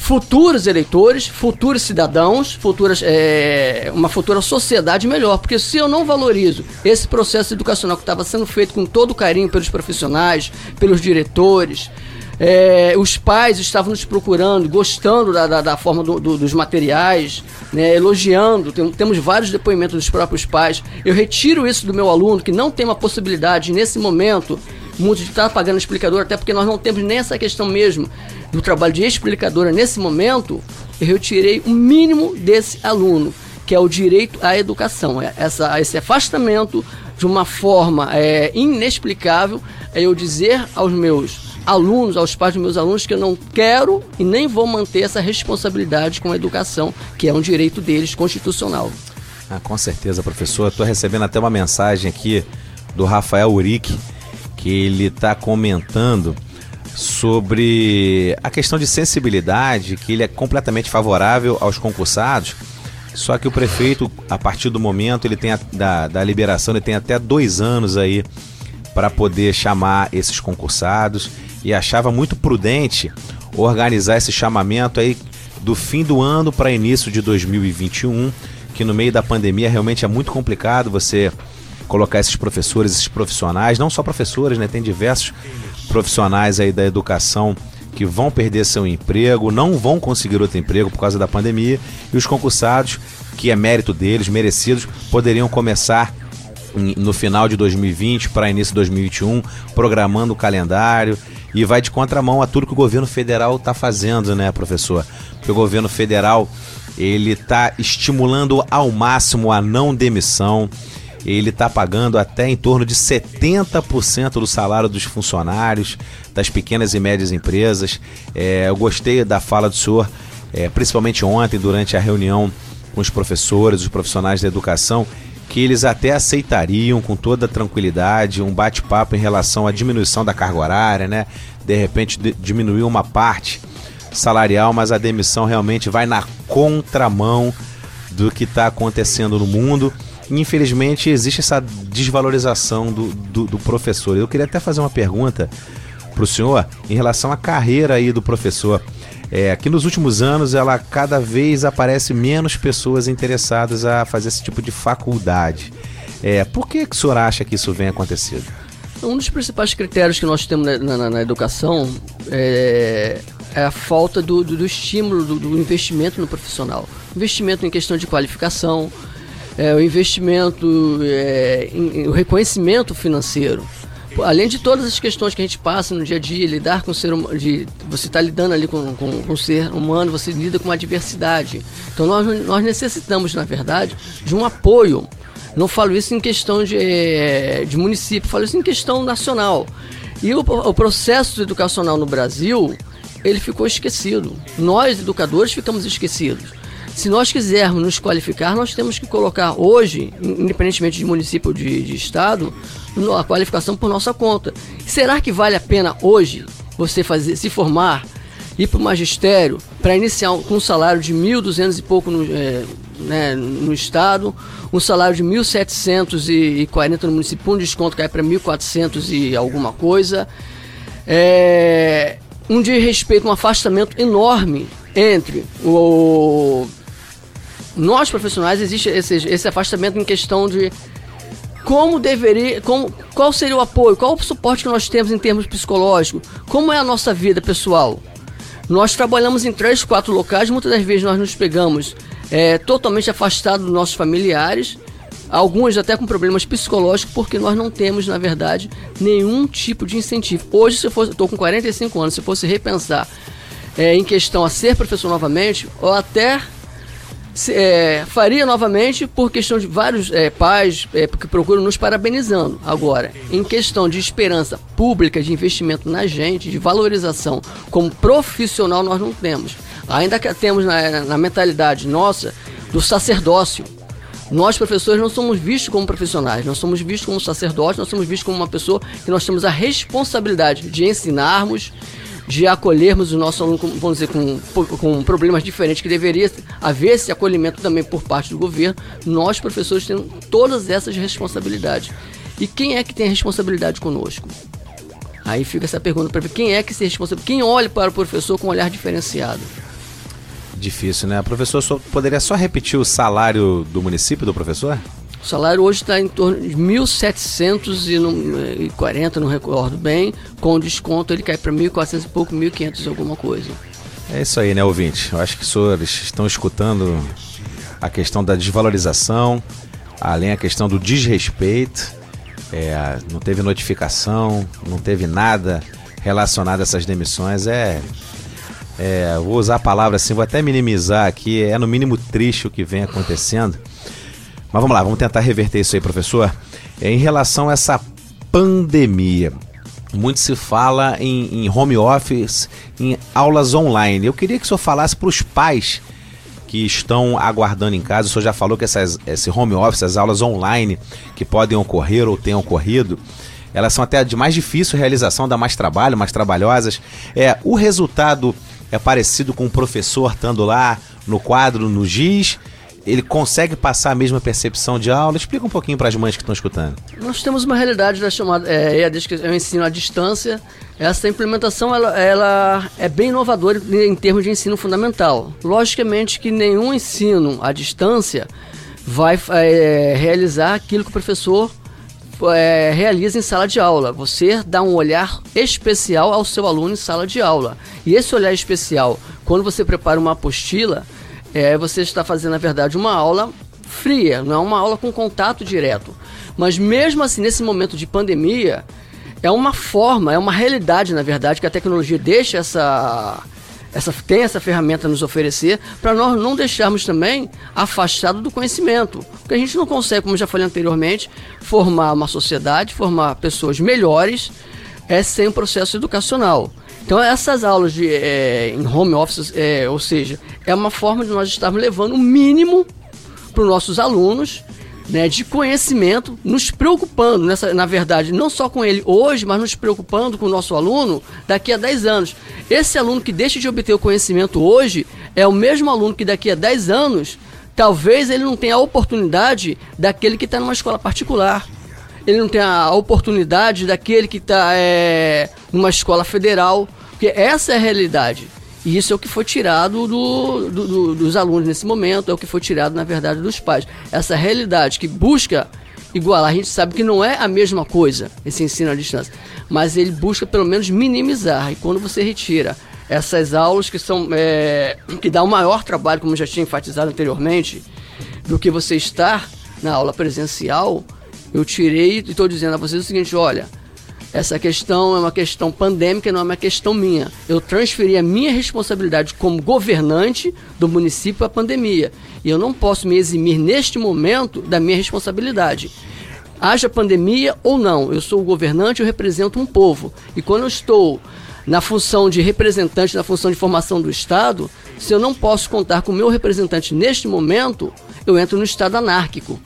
futuros eleitores, futuros cidadãos, futuras, é, uma futura sociedade melhor. Porque se eu não valorizo esse processo educacional que estava sendo feito com todo carinho pelos profissionais, pelos diretores, é, os pais estavam nos procurando, gostando da, da, da forma do- do- dos materiais, né, elogiando. Tem- temos vários depoimentos dos próprios pais. Eu retiro isso do meu aluno, que não tem uma possibilidade nesse momento muito de estar pagando explicador, até porque nós não temos nem essa questão mesmo do trabalho de explicadora nesse momento. Eu retirei o mínimo desse aluno, que é o direito à educação. É Essa, esse afastamento de uma forma é, inexplicável é eu dizer aos meus alunos, aos pais dos meus alunos, que eu não quero e nem vou manter essa responsabilidade com a educação, que é um direito deles constitucional. Ah, com certeza, professor. Estou recebendo até uma mensagem aqui do Rafael Uric, que ele está comentando sobre a questão de sensibilidade, que ele é completamente favorável aos concursados. Só que o prefeito, a partir do momento, ele tem a- da, da liberação, ele tem até dois anos aí para poder chamar esses concursados e achava muito prudente organizar esse chamamento aí do fim do ano para início de 2021, que no meio da pandemia realmente é muito complicado você colocar esses professores, esses profissionais, não só professores, né? Tem diversos profissionais aí da educação que vão perder seu emprego, não vão conseguir outro emprego por causa da pandemia, e os concursados, que é mérito deles, merecidos, poderiam começar no final de 2020 para início de 2021, programando o calendário e vai de contramão a tudo que o governo federal está fazendo, né, professor? Porque o governo federal ele está estimulando ao máximo a não demissão. Ele está pagando até em torno de 70% do salário dos funcionários das pequenas e médias empresas. É, eu gostei da fala do senhor, é, principalmente ontem, durante a reunião com os professores, os profissionais da educação, que eles até aceitariam com toda tranquilidade um bate-papo em relação à diminuição da carga horária, né? De repente de, diminuir uma parte salarial, mas a demissão realmente vai na contramão do que está acontecendo no mundo. Infelizmente existe essa desvalorização do, do, do professor. Eu queria até fazer uma pergunta para o senhor em relação à carreira aí do professor. É, nos últimos anos ela cada vez aparece menos pessoas interessadas a fazer esse tipo de faculdade. É, por que, que o senhor acha que isso vem acontecendo? Um dos principais critérios que nós temos na, na, na educação é, é, a falta do, do, do estímulo, do, do, investimento no profissional. Investimento em questão de qualificação, é, o investimento, é, em, o reconhecimento financeiro além de todas as questões que a gente passa no dia a dia, lidar com o ser humano, de, você está lidando ali com, com, com, o ser humano, você lida com a diversidade. Então nós, nós necessitamos, na verdade, de um apoio. Não falo isso em questão de, eh, de município, falo isso em questão nacional. E o, o processo educacional no Brasil, ele ficou esquecido. Nós, educadores, ficamos esquecidos. Se nós quisermos nos qualificar, nós temos que colocar hoje, independentemente de município ou de, de estado, a qualificação por nossa conta. Será que vale a pena hoje você fazer, se formar, ir para o magistério para iniciar com um salário de 1.200 e pouco no, é, né, no estado, um salário de 1.740 no município, um desconto cai para 1.400 e alguma coisa. É, um desrespeito, um afastamento enorme entre o nós profissionais existe esse, esse afastamento em questão de como deveria, como, qual seria o apoio, qual o suporte que nós temos em termos psicológicos, como é a nossa vida pessoal. Nós trabalhamos em três, quatro locais, muitas das vezes nós nos pegamos é, totalmente afastados dos nossos familiares, alguns até com problemas psicológicos, porque nós não temos, na verdade, nenhum tipo de incentivo. Hoje, se eu fosse, estou com 45 anos, se fosse repensar é, em questão a ser professor novamente, ou até é, faria novamente por questão de vários é, pais é, que procuram nos parabenizando. Agora, em questão de esperança pública, de investimento na gente, de valorização como profissional, nós não temos. Ainda que temos na, na mentalidade nossa do sacerdócio. Nós, professores, não somos vistos como profissionais, nós somos vistos como sacerdotes, nós somos vistos como uma pessoa que nós temos a responsabilidade de ensinarmos, de acolhermos o nosso aluno, vamos dizer, com, com problemas diferentes, que deveria haver esse acolhimento também por parte do governo, nós, professores, temos todas essas responsabilidades. E quem é que tem a responsabilidade conosco? Aí fica essa pergunta para ver quem é que se responsável, quem olha para o professor com um olhar diferenciado. Difícil, né? Professor, só, poderia só repetir o salário do município do professor? O salário hoje está em torno de 1.740, não recordo bem. Com desconto ele cai para 1.400 e pouco, 1.500 alguma coisa. É isso aí, né, ouvinte? Eu acho que os senhores estão escutando a questão da desvalorização, além a questão do desrespeito. É, não teve notificação, não teve nada relacionado a essas demissões. É, é, vou usar a palavra assim, vou até minimizar aqui. É no mínimo triste o que vem acontecendo. Mas vamos lá, vamos tentar reverter isso aí, professor. Em relação a essa pandemia, muito se fala em, em home office, em aulas online. Eu queria que o senhor falasse para os pais que estão aguardando em casa. O senhor já falou que essas, esse home office, as aulas online que podem ocorrer ou tenham ocorrido, elas são até de mais difícil realização, dá mais trabalho, mais trabalhosas. É, o resultado é parecido com o professor estando lá no quadro, no giz, ele consegue passar a mesma percepção de aula? Explica um pouquinho para as mães que estão escutando. Nós temos uma realidade da chamada é, EAD, que é o ensino à distância. Essa implementação ela, ela é bem inovadora em termos de ensino fundamental. Logicamente que nenhum ensino à distância vai é, realizar aquilo que o professor é, realiza em sala de aula. Você dá um olhar especial ao seu aluno em sala de aula. E esse olhar especial, quando você prepara uma apostila, é, você está fazendo, na verdade, uma aula fria, não é uma aula com contato direto. Mas mesmo assim, nesse momento de pandemia, é uma forma, é uma realidade, na verdade, que a tecnologia deixa essa, essa tem essa ferramenta a nos oferecer para nós não deixarmos também afastado do conhecimento. Porque a gente não consegue, como já falei anteriormente, formar uma sociedade, formar pessoas melhores é sem um processo educacional. Então essas aulas de, é, em home office, é, ou seja, é uma forma de nós estarmos levando o mínimo para os nossos alunos né, de conhecimento, nos preocupando, nessa, na verdade, não só com ele hoje, mas nos preocupando com o nosso aluno daqui a 10 anos. Esse aluno que deixa de obter o conhecimento hoje é o mesmo aluno que daqui a 10 anos, talvez ele não tenha a oportunidade daquele que está numa escola particular. Ele não tem a oportunidade daquele que está é, numa escola federal, porque essa é a realidade. E isso é o que foi tirado do, do, do, dos alunos nesse momento, é o que foi tirado, na verdade, dos pais. Essa realidade que busca igualar, a gente sabe que não é a mesma coisa, esse ensino à distância, mas ele busca pelo menos minimizar. E quando você retira essas aulas que são é, que dá um maior trabalho, como já tinha enfatizado anteriormente, do que você estar na aula presencial, eu tirei e estou dizendo a vocês o seguinte: olha, essa questão é uma questão pandêmica, não é uma questão minha. Eu transferi a minha responsabilidade como governante do município à pandemia. E eu não posso me eximir neste momento da minha responsabilidade. Haja pandemia ou não, eu sou o governante, eu represento um povo. E quando eu estou na função de representante, na função de formação do Estado, se eu não posso contar com o meu representante neste momento, eu entro no estado anárquico.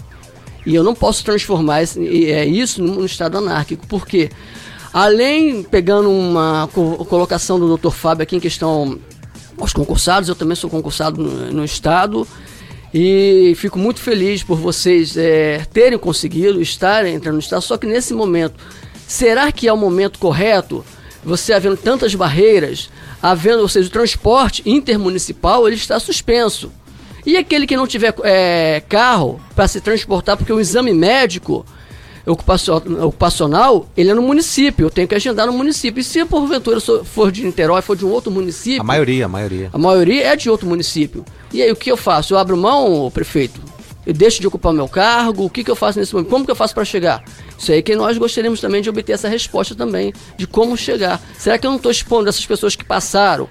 E eu não posso transformar é, isso num estado anárquico, porque além, pegando uma colocação do Dr. Fábio aqui em questão aos concursados, eu também sou concursado no, no estado e fico muito feliz por vocês é, terem conseguido estar entrando no estado, só que nesse momento, será que é o momento correto? Você havendo tantas barreiras, havendo, ou seja, o transporte intermunicipal, ele está suspenso. E aquele que não tiver é, carro para se transportar, porque o exame médico ocupacional, ele é no município, eu tenho que agendar no município. E se porventura for de Niterói, for de um outro município. A maioria, a maioria. A maioria é de outro município. E aí o que eu faço? Eu abro mão, prefeito? Eu deixo de ocupar meu cargo? O que, que eu faço nesse momento? Como que eu faço para chegar? Isso aí que nós gostaríamos também de obter essa resposta também, de como chegar. Será que eu não estou expondo essas pessoas que passaram?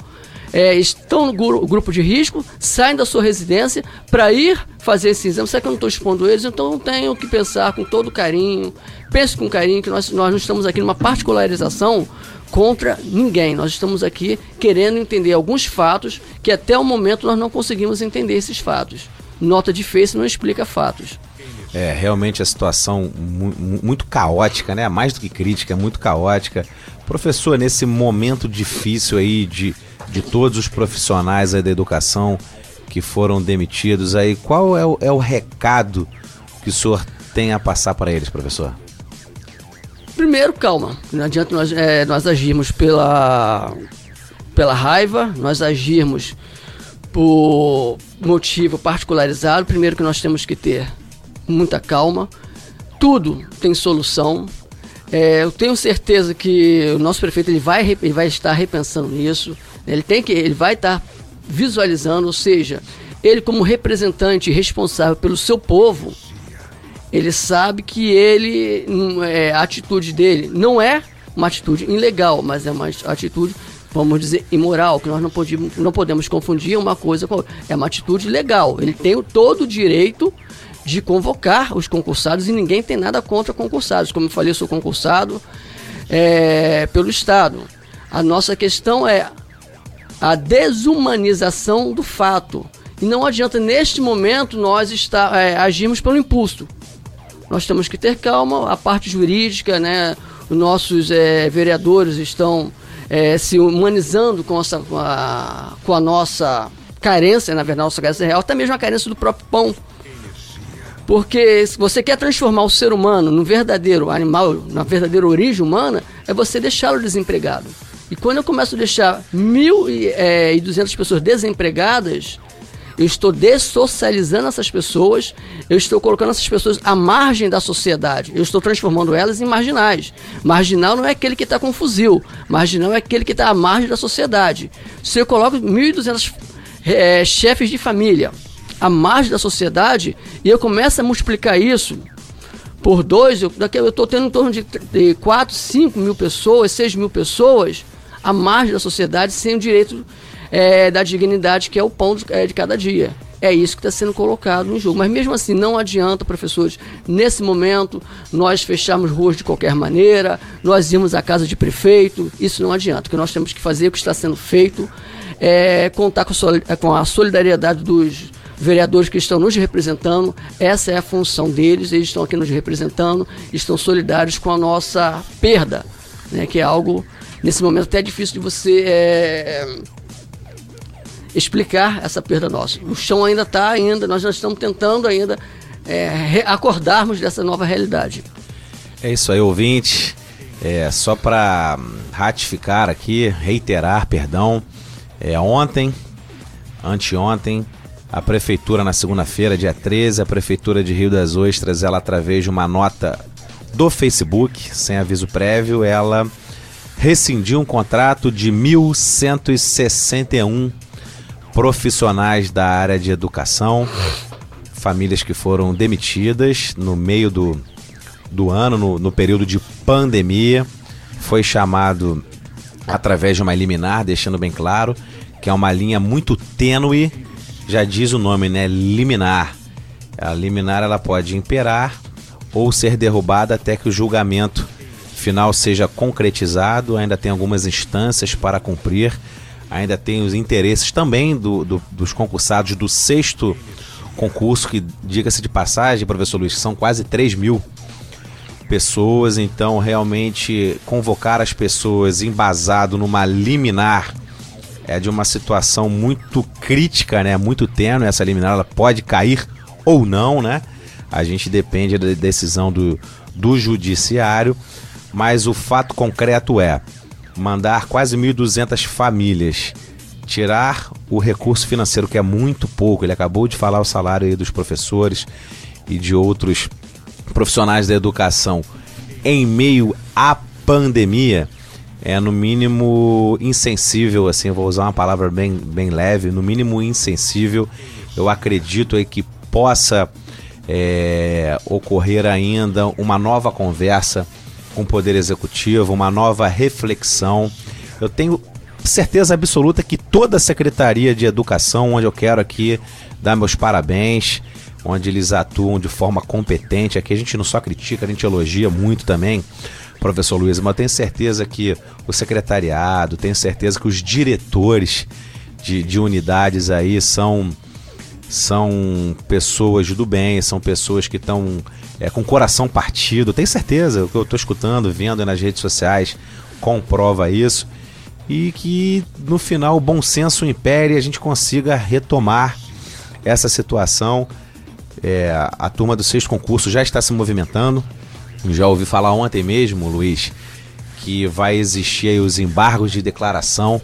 É, estão no grupo de risco, saem da sua residência para ir fazer esse exame. Será que eu não estou expondo eles? Então tenho que pensar com todo carinho, pense com carinho que nós, nós não estamos aqui numa particularização contra ninguém. Nós estamos aqui querendo entender alguns fatos que até o momento nós não conseguimos entender esses fatos. Nota de face não explica fatos. É, realmente a situação mu muito caótica, né? Mais do que crítica, muito caótica. Professor, nesse momento difícil aí de de todos os profissionais da educação que foram demitidos aí, qual é o, é o recado que o senhor tem a passar para eles, professor? Primeiro, calma. Não adianta nós, é, nós agirmos pela, pela raiva, nós agirmos por motivo particularizado. Primeiro que nós temos que ter muita calma. Tudo tem solução. É, eu tenho certeza que o nosso prefeito ele vai, ele vai estar repensando nisso. Ele tem que, ele vai estar tá visualizando, ou seja, ele como representante responsável pelo seu povo, ele sabe que ele, hum, é, a atitude dele não é uma atitude ilegal, mas é uma atitude, vamos dizer, imoral, que nós não podemos, não podemos confundir uma coisa com outra. É uma atitude legal. Ele tem todo o direito de convocar os concursados e ninguém tem nada contra concursados. Como eu falei, eu sou concursado é, pelo Estado. A nossa questão é a desumanização do fato. E não adianta neste momento nós estar, é, agirmos pelo impulso. Nós temos que ter calma, a parte jurídica, né? Os nossos é, vereadores estão é, se humanizando com, essa, com, a, com a nossa carência, na verdade, nossa carência real, até mesmo a carência do próprio pão. Porque se você quer transformar o ser humano no verdadeiro animal, na verdadeira origem humana, é você deixá-lo desempregado. E quando eu começo a deixar 1.200 é, pessoas desempregadas, eu estou dessocializando essas pessoas, eu estou colocando essas pessoas à margem da sociedade, eu estou transformando elas em marginais. Marginal não é aquele que está com fuzil, marginal é aquele que está à margem da sociedade. Se eu coloco 1.200 é, chefes de família à margem da sociedade e eu começo a multiplicar isso por dois, eu estou tendo em torno de, de 4, 5 mil pessoas, 6 mil pessoas à margem da sociedade sem o direito é, da dignidade que é o pão de, é, de cada dia. É isso que está sendo colocado em jogo. Mas mesmo assim, não adianta, professores, nesse momento, nós fecharmos ruas de qualquer maneira, nós irmos à casa de prefeito, isso não adianta. O que nós temos que fazer, o que está sendo feito, é contar com a solidariedade dos vereadores que estão nos representando, essa é a função deles, eles estão aqui nos representando, estão solidários com a nossa perda, né, que é algo, nesse momento, até difícil de você é, explicar essa perda nossa. O chão ainda está, ainda, nós já estamos tentando ainda é, acordarmos dessa nova realidade. É isso aí, ouvinte. É, só para ratificar aqui, reiterar, perdão, é, ontem, anteontem, a prefeitura na segunda-feira, dia 13, a prefeitura de Rio das Ostras, ela através de uma nota do Facebook, sem aviso prévio, ela rescindiu um contrato de 1161 profissionais da área de educação, famílias que foram demitidas no meio do, do ano, no, no período de pandemia. Foi chamado através de uma liminar, deixando bem claro que é uma linha muito tênue, já diz o nome, né? Liminar. A liminar ela pode imperar ou ser derrubada até que o julgamento final seja concretizado. Ainda tem algumas instâncias para cumprir ainda tem os interesses também do, do, dos concursados do sexto concurso, que, diga-se de passagem, professor Luiz, são quase 3 mil pessoas, então realmente convocar as pessoas embasado numa liminar é de uma situação muito crítica, né? Muito tênue essa liminar, ela pode cair ou não, né? A gente depende da decisão do, do judiciário, mas o fato concreto é mandar quase 1.200 famílias tirar o recurso financeiro, que é muito pouco. Ele acabou de falar o salário aí dos professores e de outros profissionais da educação em meio à pandemia. É no mínimo insensível, assim, vou usar uma palavra bem, bem leve, no mínimo insensível. Eu acredito aí que possa é, ocorrer ainda uma nova conversa com o Poder Executivo, uma nova reflexão. Eu tenho certeza absoluta que toda a Secretaria de Educação, onde eu quero aqui dar meus parabéns, onde eles atuam de forma competente, aqui a gente não só critica, a gente elogia muito também, professor Luiz, mas eu tenho certeza que o secretariado, tenho certeza que os diretores de, de unidades aí são são pessoas do bem, são pessoas que estão é, com coração partido. Tenho certeza, o que eu estou escutando, vendo nas redes sociais, comprova isso. E que no final o bom senso impere e a gente consiga retomar essa situação. É, a turma do sexto concurso já está se movimentando. Já ouvi falar ontem mesmo, Luiz, que vai existir os embargos de declaração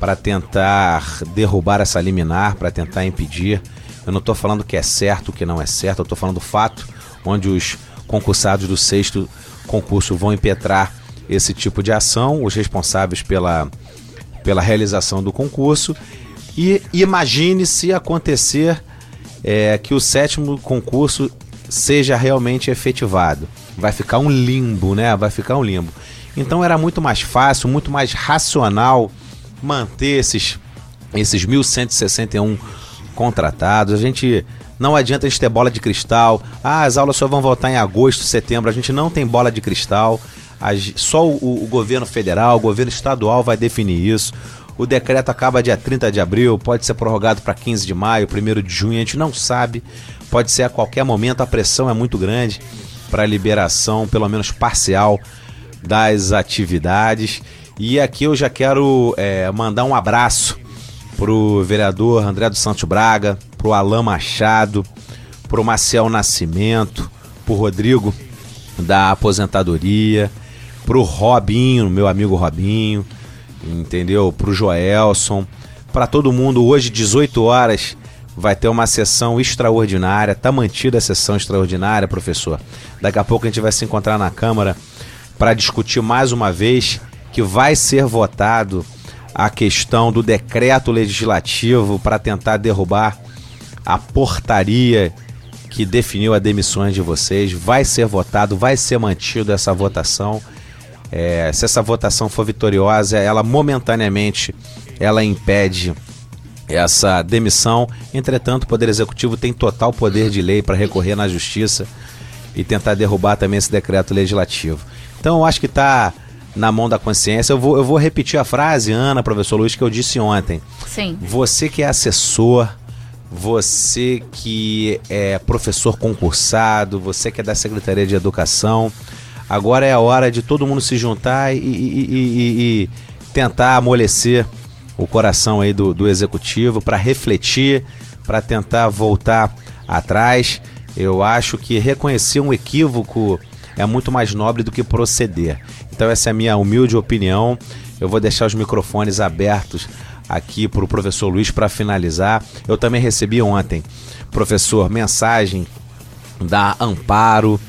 para tentar derrubar essa liminar, para tentar impedir. Eu não estou falando que é certo, o que não é certo, eu estou falando do fato onde os concursados do sexto concurso vão impetrar esse tipo de ação, os responsáveis pela, pela realização do concurso. E imagine se acontecer é, que o sétimo concurso seja realmente efetivado. Vai ficar um limbo, né? Vai ficar um limbo. Então era muito mais fácil, muito mais racional manter esses, esses 1.161 contratados. A gente não adianta a gente ter bola de cristal. Ah, as aulas só vão voltar em agosto, setembro. A gente não tem bola de cristal. Só o, o governo federal, o governo estadual vai definir isso. O decreto acaba dia 30 de abril, pode ser prorrogado para 15 de maio, 1 de junho, a gente não sabe. Pode ser a qualquer momento, a pressão é muito grande para a liberação, pelo menos parcial, das atividades. E aqui eu já quero é, mandar um abraço pro vereador André dos Santos Braga, pro Alain Machado, pro Maciel Nascimento, pro Rodrigo da aposentadoria, pro Robinho, meu amigo Robinho, entendeu? Pro Joelson, para todo mundo. Hoje, 18 horas, vai ter uma sessão extraordinária. Tá mantida a sessão extraordinária, professor. Daqui a pouco a gente vai se encontrar na Câmara para discutir mais uma vez que vai ser votado a questão do decreto legislativo para tentar derrubar a portaria que definiu as demissões de vocês. Vai ser votado, vai ser mantido essa votação. É, se essa votação for vitoriosa, ela momentaneamente ela impede essa demissão. Entretanto, o Poder Executivo tem total poder de lei para recorrer na Justiça e tentar derrubar também esse decreto legislativo. Então, eu acho que está na mão da consciência. Eu vou, eu vou repetir a frase, Ana, professor Luiz, que eu disse ontem. Sim. Você que é assessor, você que é professor concursado, você que é da Secretaria de Educação, agora é a hora de todo mundo se juntar e, e, e, e tentar amolecer o coração aí do, do executivo para refletir, para tentar voltar atrás. Eu acho que reconhecer um equívoco é muito mais nobre do que proceder. Então essa é a minha humilde opinião. Eu vou deixar os microfones abertos aqui para o professor Luiz para finalizar. Eu também recebi ontem, professor, mensagem da Amparo,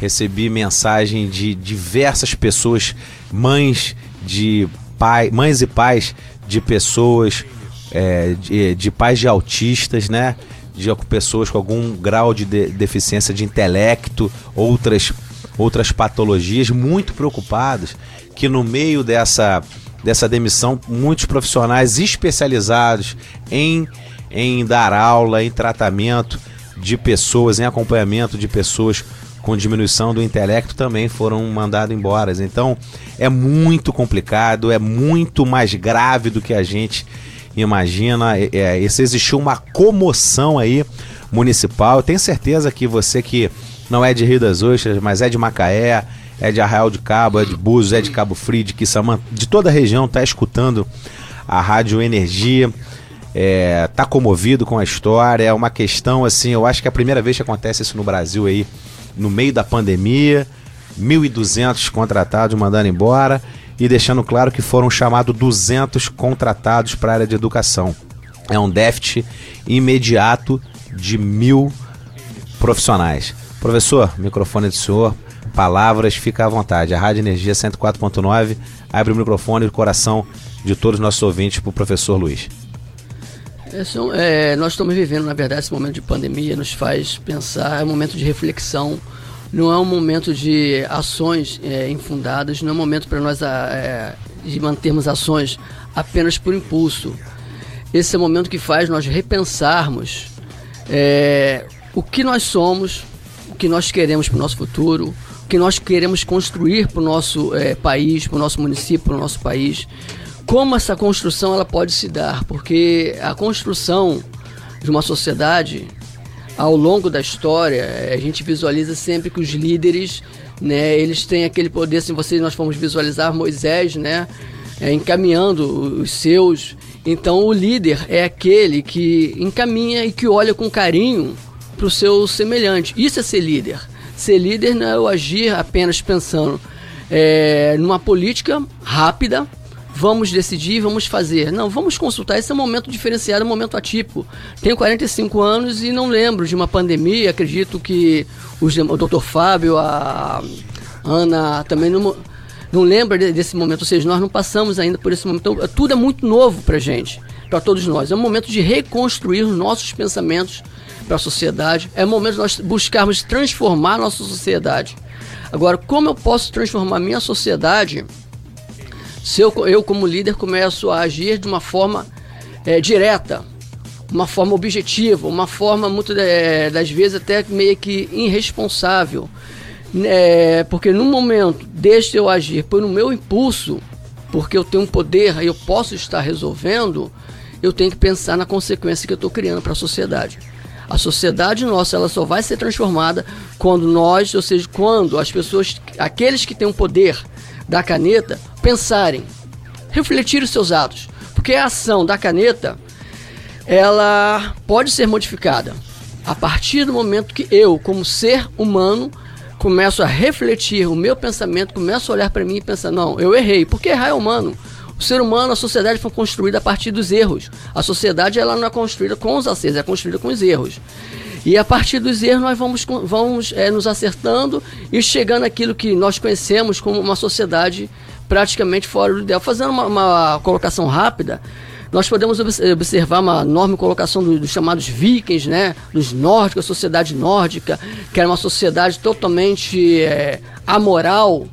recebi mensagem de diversas pessoas, mães de pai, mães e pais de pessoas, é, de, de pais de autistas, né? De pessoas com algum grau de, de deficiência de intelecto, outras outras patologias, muito preocupados que no meio dessa, dessa demissão, muitos profissionais especializados em, em dar aula, em tratamento de pessoas, em acompanhamento de pessoas com diminuição do intelecto também foram mandados embora. Então é muito complicado, é muito mais grave do que a gente imagina. É, é, existiu uma comoção aí municipal. Eu tenho certeza que você que não é de Rio das Ostras, mas é de Macaé, é de Arraial de Cabo, é de Búzios, é de Cabo Frio, de Quissamã, de toda a região, está escutando a Rádio Energia, é, tá comovido com a história, é uma questão assim, eu acho que é a primeira vez que acontece isso no Brasil aí, no meio da pandemia, 1.200 contratados mandando embora e deixando claro que foram chamados 200 contratados para a área de educação. É um déficit imediato de mil profissionais. Professor, microfone do senhor, palavras, fica à vontade. A Rádio Energia 104.9 abre o microfone e o coração de todos os nossos ouvintes para o professor Luiz. É, é, nós estamos vivendo, na verdade, esse momento de pandemia nos faz pensar, é um momento de reflexão, não é um momento de ações é, infundadas, não é um momento para nós é, de mantermos ações apenas por impulso. Esse é o momento que faz nós repensarmos é, o que nós somos, que nós queremos para o nosso futuro, o que nós queremos construir para o nosso é, país, para o nosso município, para o nosso país. Como essa construção ela pode se dar? Porque a construção de uma sociedade ao longo da história, a gente visualiza sempre que os líderes, né, eles têm aquele poder, se vocês nós formos visualizar Moisés, né, é, encaminhando os seus. Então o líder é aquele que encaminha e que olha com carinho para o seu semelhante. Isso é ser líder. Ser líder não é o agir apenas pensando é, numa política rápida, vamos decidir, vamos fazer. Não, vamos consultar. Esse é um momento diferenciado, um momento atípico. Tenho 45 anos e não lembro de uma pandemia. Acredito que os, o Dr. Fábio, a Ana também não, não lembra desse momento. Ou seja, nós não passamos ainda por esse momento. Então, tudo é muito novo para gente, para todos nós. É um momento de reconstruir os nossos pensamentos para a sociedade. É momento de nós buscarmos transformar a nossa sociedade. Agora, como eu posso transformar minha sociedade se eu, eu como líder, começo a agir de uma forma é, direta, uma forma objetiva, uma forma, muitas é, das vezes, até meio que irresponsável. É, porque no momento, deixe eu agir por no meu impulso, porque eu tenho um poder e eu posso estar resolvendo, eu tenho que pensar na consequência que eu estou criando para a sociedade. A sociedade nossa ela só vai ser transformada quando nós, ou seja, quando as pessoas, aqueles que têm o poder da caneta, pensarem, refletir os seus atos. Porque a ação da caneta, ela pode ser modificada a partir do momento que eu, como ser humano, começo a refletir o meu pensamento, começo a olhar para mim e pensar, não, eu errei, porque errar é humano. O ser humano, a sociedade foi construída a partir dos erros. A sociedade ela não é construída com os acertos, é construída com os erros. E a partir dos erros nós vamos, vamos é, nos acertando e chegando àquilo que nós conhecemos como uma sociedade praticamente fora do ideal. Fazendo uma, uma colocação rápida, nós podemos observar uma enorme colocação dos, dos chamados vikings, né? Dos nórdicos, a sociedade nórdica, que era uma sociedade totalmente é, amoral,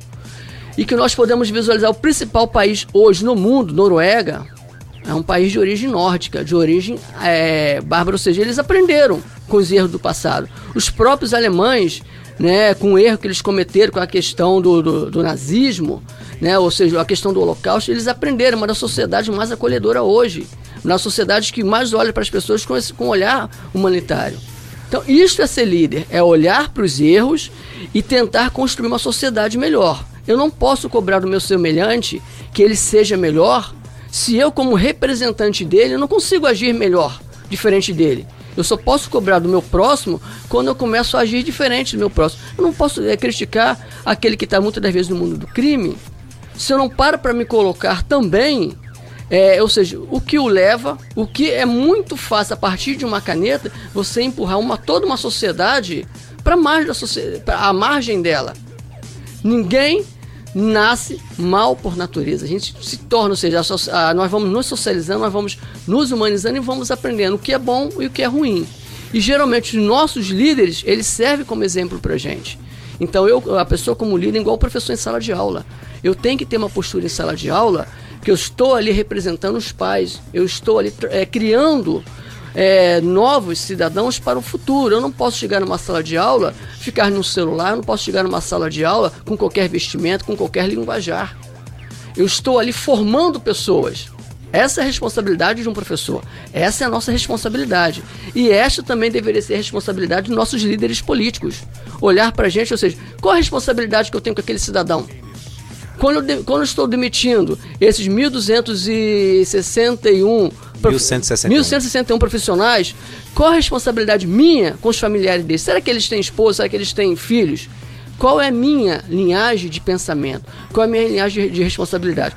e que nós podemos visualizar o principal país hoje no mundo, Noruega, é um país de origem nórdica, de origem é, bárbara, ou seja, eles aprenderam com os erros do passado. Os próprios alemães, né, com o erro que eles cometeram com a questão do, do, do nazismo, né, ou seja, a questão do holocausto, eles aprenderam, uma das sociedades mais acolhedora hoje, uma das sociedades que mais olha para as pessoas com, esse, com olhar humanitário. Então, isso é ser líder, é olhar para os erros e tentar construir uma sociedade melhor. Eu não posso cobrar do meu semelhante que ele seja melhor se eu, como representante dele, não consigo agir melhor, diferente dele. Eu só posso cobrar do meu próximo quando eu começo a agir diferente do meu próximo. Eu não posso é, criticar aquele que está muitas das vezes no mundo do crime se eu não paro para me colocar também, é, ou seja, o que o leva, o que é muito fácil a partir de uma caneta, você empurrar uma, toda uma sociedade para a margem dela. Ninguém nasce mal por natureza. A gente se torna, ou seja, a, a, nós vamos nos socializando, nós vamos nos humanizando e vamos aprendendo o que é bom e o que é ruim. E geralmente os nossos líderes, eles servem como exemplo para gente. Então eu, a pessoa como líder, é igual o professor em sala de aula. Eu tenho que ter uma postura em sala de aula que eu estou ali representando os pais, eu estou ali é, criando é, novos cidadãos para o futuro. Eu não posso chegar numa sala de aula, ficar no celular, eu não posso chegar numa sala de aula com qualquer vestimento, com qualquer linguajar. Eu estou ali formando pessoas. Essa é a responsabilidade de um professor. Essa é a nossa responsabilidade. E esta também deveria ser a responsabilidade dos nossos líderes políticos. Olhar para a gente, ou seja, qual a responsabilidade que eu tenho com aquele cidadão? Quando eu, quando eu estou demitindo esses 1.261 1161. 1161 profissionais, qual a responsabilidade minha com os familiares deles? Será que eles têm esposa? Será que eles têm filhos? Qual é a minha linhagem de pensamento? Qual é a minha linhagem de responsabilidade?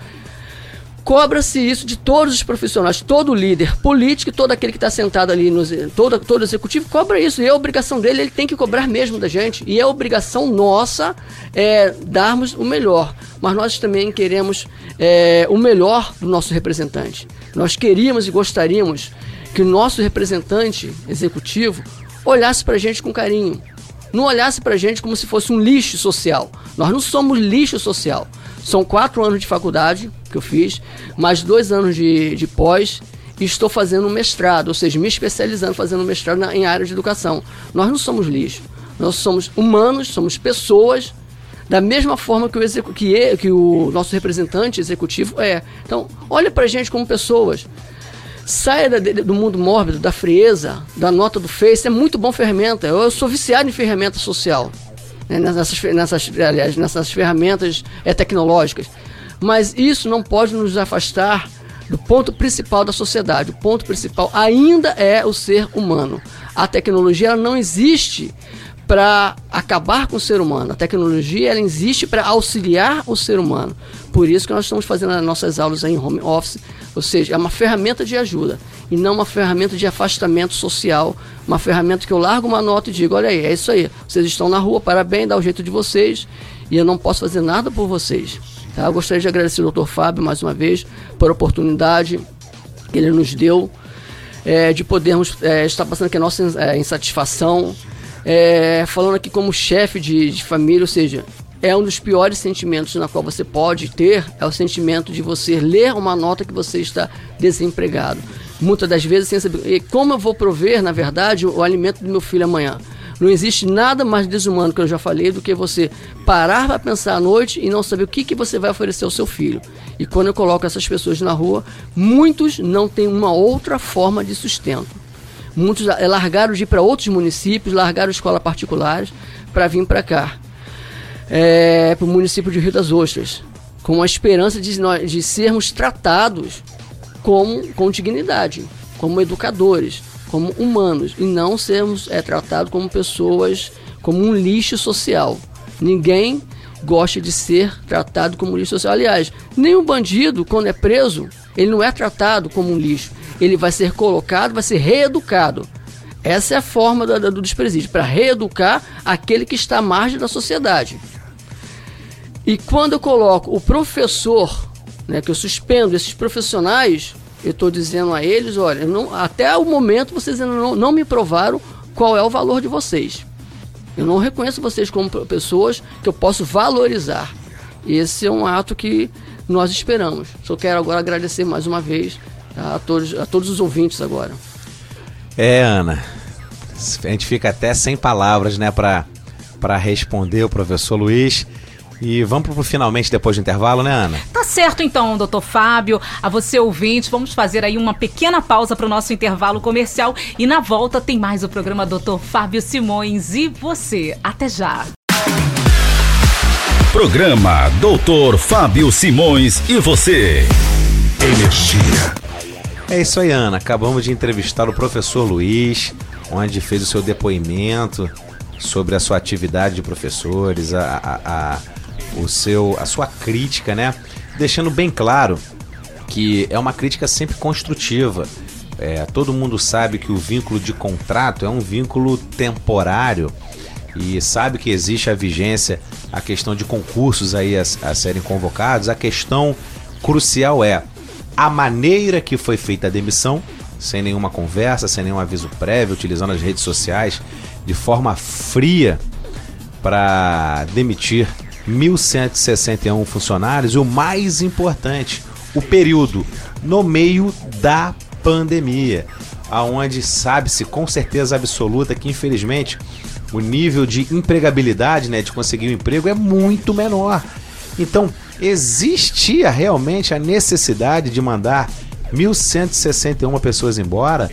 Cobra-se isso de todos os profissionais, todo líder político, todo aquele que está sentado ali, no, todo, todo executivo, cobra isso. E é a obrigação dele, ele tem que cobrar mesmo da gente. E é obrigação nossa é, darmos o melhor. Mas nós também queremos é, o melhor do nosso representante. Nós queríamos e gostaríamos que o nosso representante executivo olhasse para a gente com carinho. Não olhasse para a gente como se fosse um lixo social. Nós não somos lixo social. São quatro anos de faculdade que eu fiz, mais dois anos de, de pós e estou fazendo um mestrado, ou seja, me especializando, fazendo mestrado na, em área de educação. Nós não somos lixo, nós somos humanos, somos pessoas, da mesma forma que o, que, que o nosso representante executivo é. Então, olha para a gente como pessoas. Saia da, do mundo mórbido, da frieza, da nota do Face. É muito bom ferramenta. Eu, eu sou viciado em ferramenta social né, nessas, nessas, aliás, nessas ferramentas é, tecnológicas. Mas isso não pode nos afastar do ponto principal da sociedade. O ponto principal ainda é o ser humano. A tecnologia não existe para acabar com o ser humano. A tecnologia ela existe para auxiliar o ser humano. Por isso que nós estamos fazendo as nossas aulas em home office, ou seja, é uma ferramenta de ajuda e não uma ferramenta de afastamento social, uma ferramenta que eu largo uma nota e digo, olha aí, é isso aí, vocês estão na rua, parabéns, dá o jeito de vocês e eu não posso fazer nada por vocês. Tá? Eu gostaria de agradecer ao Dr. Fábio mais uma vez por a oportunidade que ele nos deu é, de podermos é, estar passando aqui a nossa é, insatisfação, é, falando aqui como chefe de, de família, ou seja, é um dos piores sentimentos na qual você pode ter, é o sentimento de você ler uma nota que você está desempregado. Muitas das vezes sem saber como eu vou prover, na verdade, o, o alimento do meu filho amanhã. Não existe nada mais desumano que eu já falei do que você parar para pensar à noite e não saber o que, que você vai oferecer ao seu filho. E quando eu coloco essas pessoas na rua, muitos não têm uma outra forma de sustento. Muitos largaram de ir para outros municípios, largaram escolas particulares para vir para cá, é, para o município de Rio das Ostras, com a esperança de, nós, de sermos tratados com, com dignidade. como educadores, como humanos, e não sermos é, tratados como pessoas, como um lixo social. Ninguém gosta de ser tratado como lixo social. Aliás, nenhum bandido, quando é preso, ele não é tratado como um lixo. Ele vai ser colocado, vai ser reeducado. Essa é a forma do, despresídio, para reeducar aquele que está à margem da sociedade. E quando eu coloco o professor, né, que eu suspendo esses profissionais, eu estou dizendo a eles, olha, não, até o momento vocês ainda não, não me provaram qual é o valor de vocês. Eu não reconheço vocês como pessoas que eu posso valorizar. Esse é um ato que nós esperamos. Só quero agora agradecer mais uma vez a todos, a todos os ouvintes agora. É, Ana. A gente fica até sem palavras, né, para responder o professor Luiz. E vamos pro finalmente depois do intervalo, né, Ana? Tá certo então, doutor Fábio. A você ouvinte, vamos fazer aí uma pequena pausa para o nosso intervalo comercial e na volta tem mais o programa Doutor Fábio Simões e você. Até já. Programa Doutor Fábio Simões e você. Energia. É isso aí, Ana. Acabamos de entrevistar o professor Luiz, onde fez o seu depoimento sobre a sua atividade de professores, a, a, a o seu, a sua crítica, né? Deixando bem claro que é uma crítica sempre construtiva. É, todo mundo sabe que o vínculo de contrato é um vínculo temporário e sabe que existe a vigência, a questão de concursos aí a, a serem convocados. A questão crucial é a maneira que foi feita a demissão, sem nenhuma conversa, sem nenhum aviso prévio, utilizando as redes sociais de forma fria para demitir 1.161 funcionários e o mais importante, o período no meio da pandemia, aonde sabe-se com certeza absoluta que infelizmente o nível de empregabilidade, né, de conseguir um emprego é muito menor. Então, existia realmente a necessidade de mandar 1.161 pessoas embora?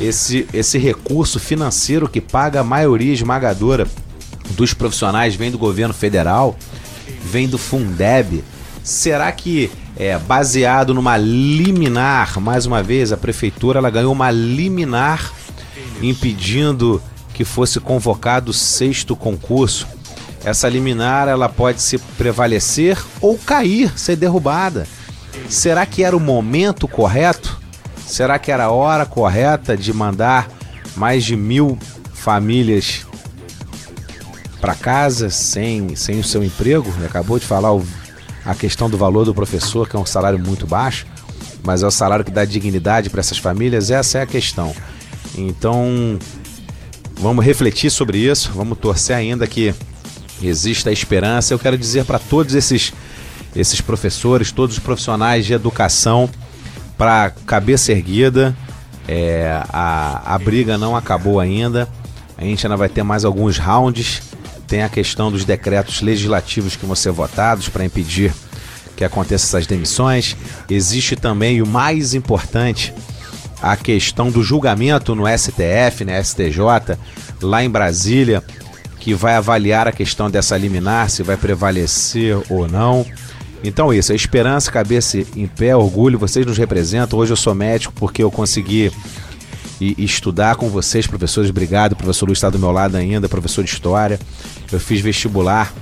Esse, esse recurso financeiro que paga a maioria esmagadora dos profissionais vem do governo federal, vem do Fundeb. Será que é baseado numa liminar, mais uma vez a prefeitura ela ganhou uma liminar impedindo que fosse convocado o sexto concurso. Essa liminar ela pode se prevalecer ou cair, ser derrubada. Será que era o momento correto? Será que era a hora correta de mandar mais de mil famílias para casa sem, sem o seu emprego. Acabou de falar o, a questão do valor do professor, que é um salário muito baixo, mas é o salário que dá dignidade para essas famílias. Essa é a questão. Então, vamos refletir sobre isso, vamos torcer ainda que exista esperança. Eu quero dizer para todos esses, esses professores, todos os profissionais de educação, para cabeça erguida. É, a, a briga não acabou ainda. A gente ainda vai ter mais alguns rounds tem a questão dos decretos legislativos que vão ser votados para impedir que aconteçam essas demissões. Existe também o mais importante, a questão do julgamento no STF, né, STJ, lá em Brasília, que vai avaliar a questão dessa liminar, se vai prevalecer ou não. Então isso, a esperança, cabeça em pé, orgulho, vocês nos representam. Hoje eu sou médico porque eu consegui e, estudar com vocês, professores. Obrigado, professor Luiz está do meu lado ainda, professor de História. Eu fiz vestibular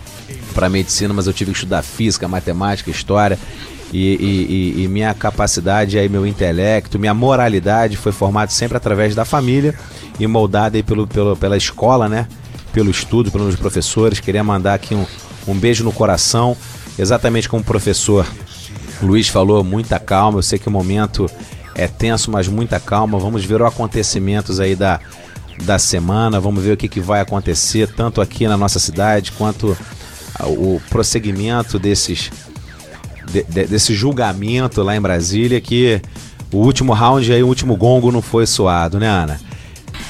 para medicina, mas eu tive que estudar física, matemática, história. E, e, e, minha capacidade, aí, meu intelecto, minha moralidade foi formado sempre através da família e moldada aí pelo, pelo, pela escola, né? Pelo estudo, pelos professores. Queria mandar aqui um, um beijo no coração, exatamente como o professor Luiz falou, muita calma. Eu sei que o momento é tenso, mas muita calma. Vamos ver os acontecimentos aí da, da semana, vamos ver o que, que vai acontecer, tanto aqui na nossa cidade quanto o prosseguimento desses, de, de, desse julgamento lá em Brasília, que o último round aí, o último gongo não foi suado, né, Ana?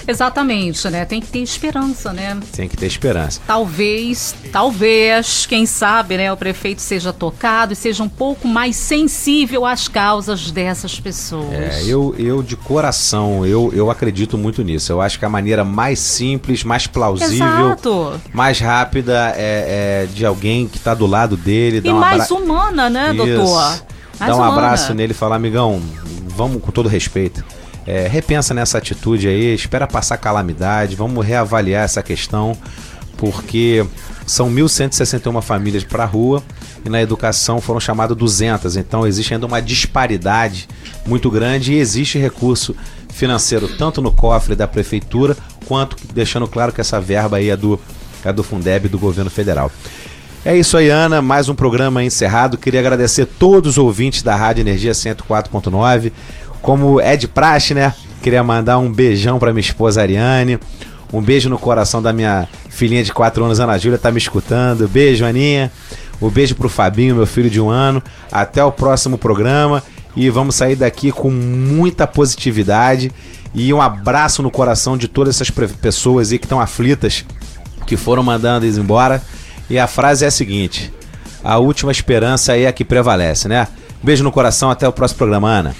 Exatamente, né? Tem que ter esperança, né? Tem que ter esperança. Talvez, talvez, quem sabe, né, o prefeito seja tocado e seja um pouco mais sensível às causas dessas pessoas. É, eu, eu de coração, eu, eu acredito muito nisso. Eu acho que a maneira mais simples, mais plausível, Exato. mais rápida é, é de alguém que está do lado dele. E mais humana, né, Isso. doutor? Mais Dá um humana. abraço nele e falar, amigão, vamos com todo respeito é, repensa nessa atitude aí, espera passar calamidade, vamos reavaliar essa questão, porque são 1.161 famílias para a rua e na educação foram chamadas 200, então existe ainda uma disparidade muito grande e existe recurso financeiro tanto no cofre da prefeitura quanto deixando claro que essa verba aí é do, é do Fundeb do governo federal. É isso aí, Ana. Mais um programa encerrado. Queria agradecer todos os ouvintes da Rádio Energia 104.9. Como é de praxe, né? Queria mandar um beijão para minha esposa Ariane. Um beijo no coração da minha filhinha de 4 anos, Ana Júlia, tá me escutando. Beijo, Aninha. Um beijo pro Fabinho, meu filho de um ano. Até o próximo programa. E vamos sair daqui com muita positividade. E um abraço no coração de todas essas pessoas aí que estão aflitas, que foram mandando eles embora. E a frase é a seguinte: a última esperança é a que prevalece, né? Beijo no coração, até o próximo programa, Ana.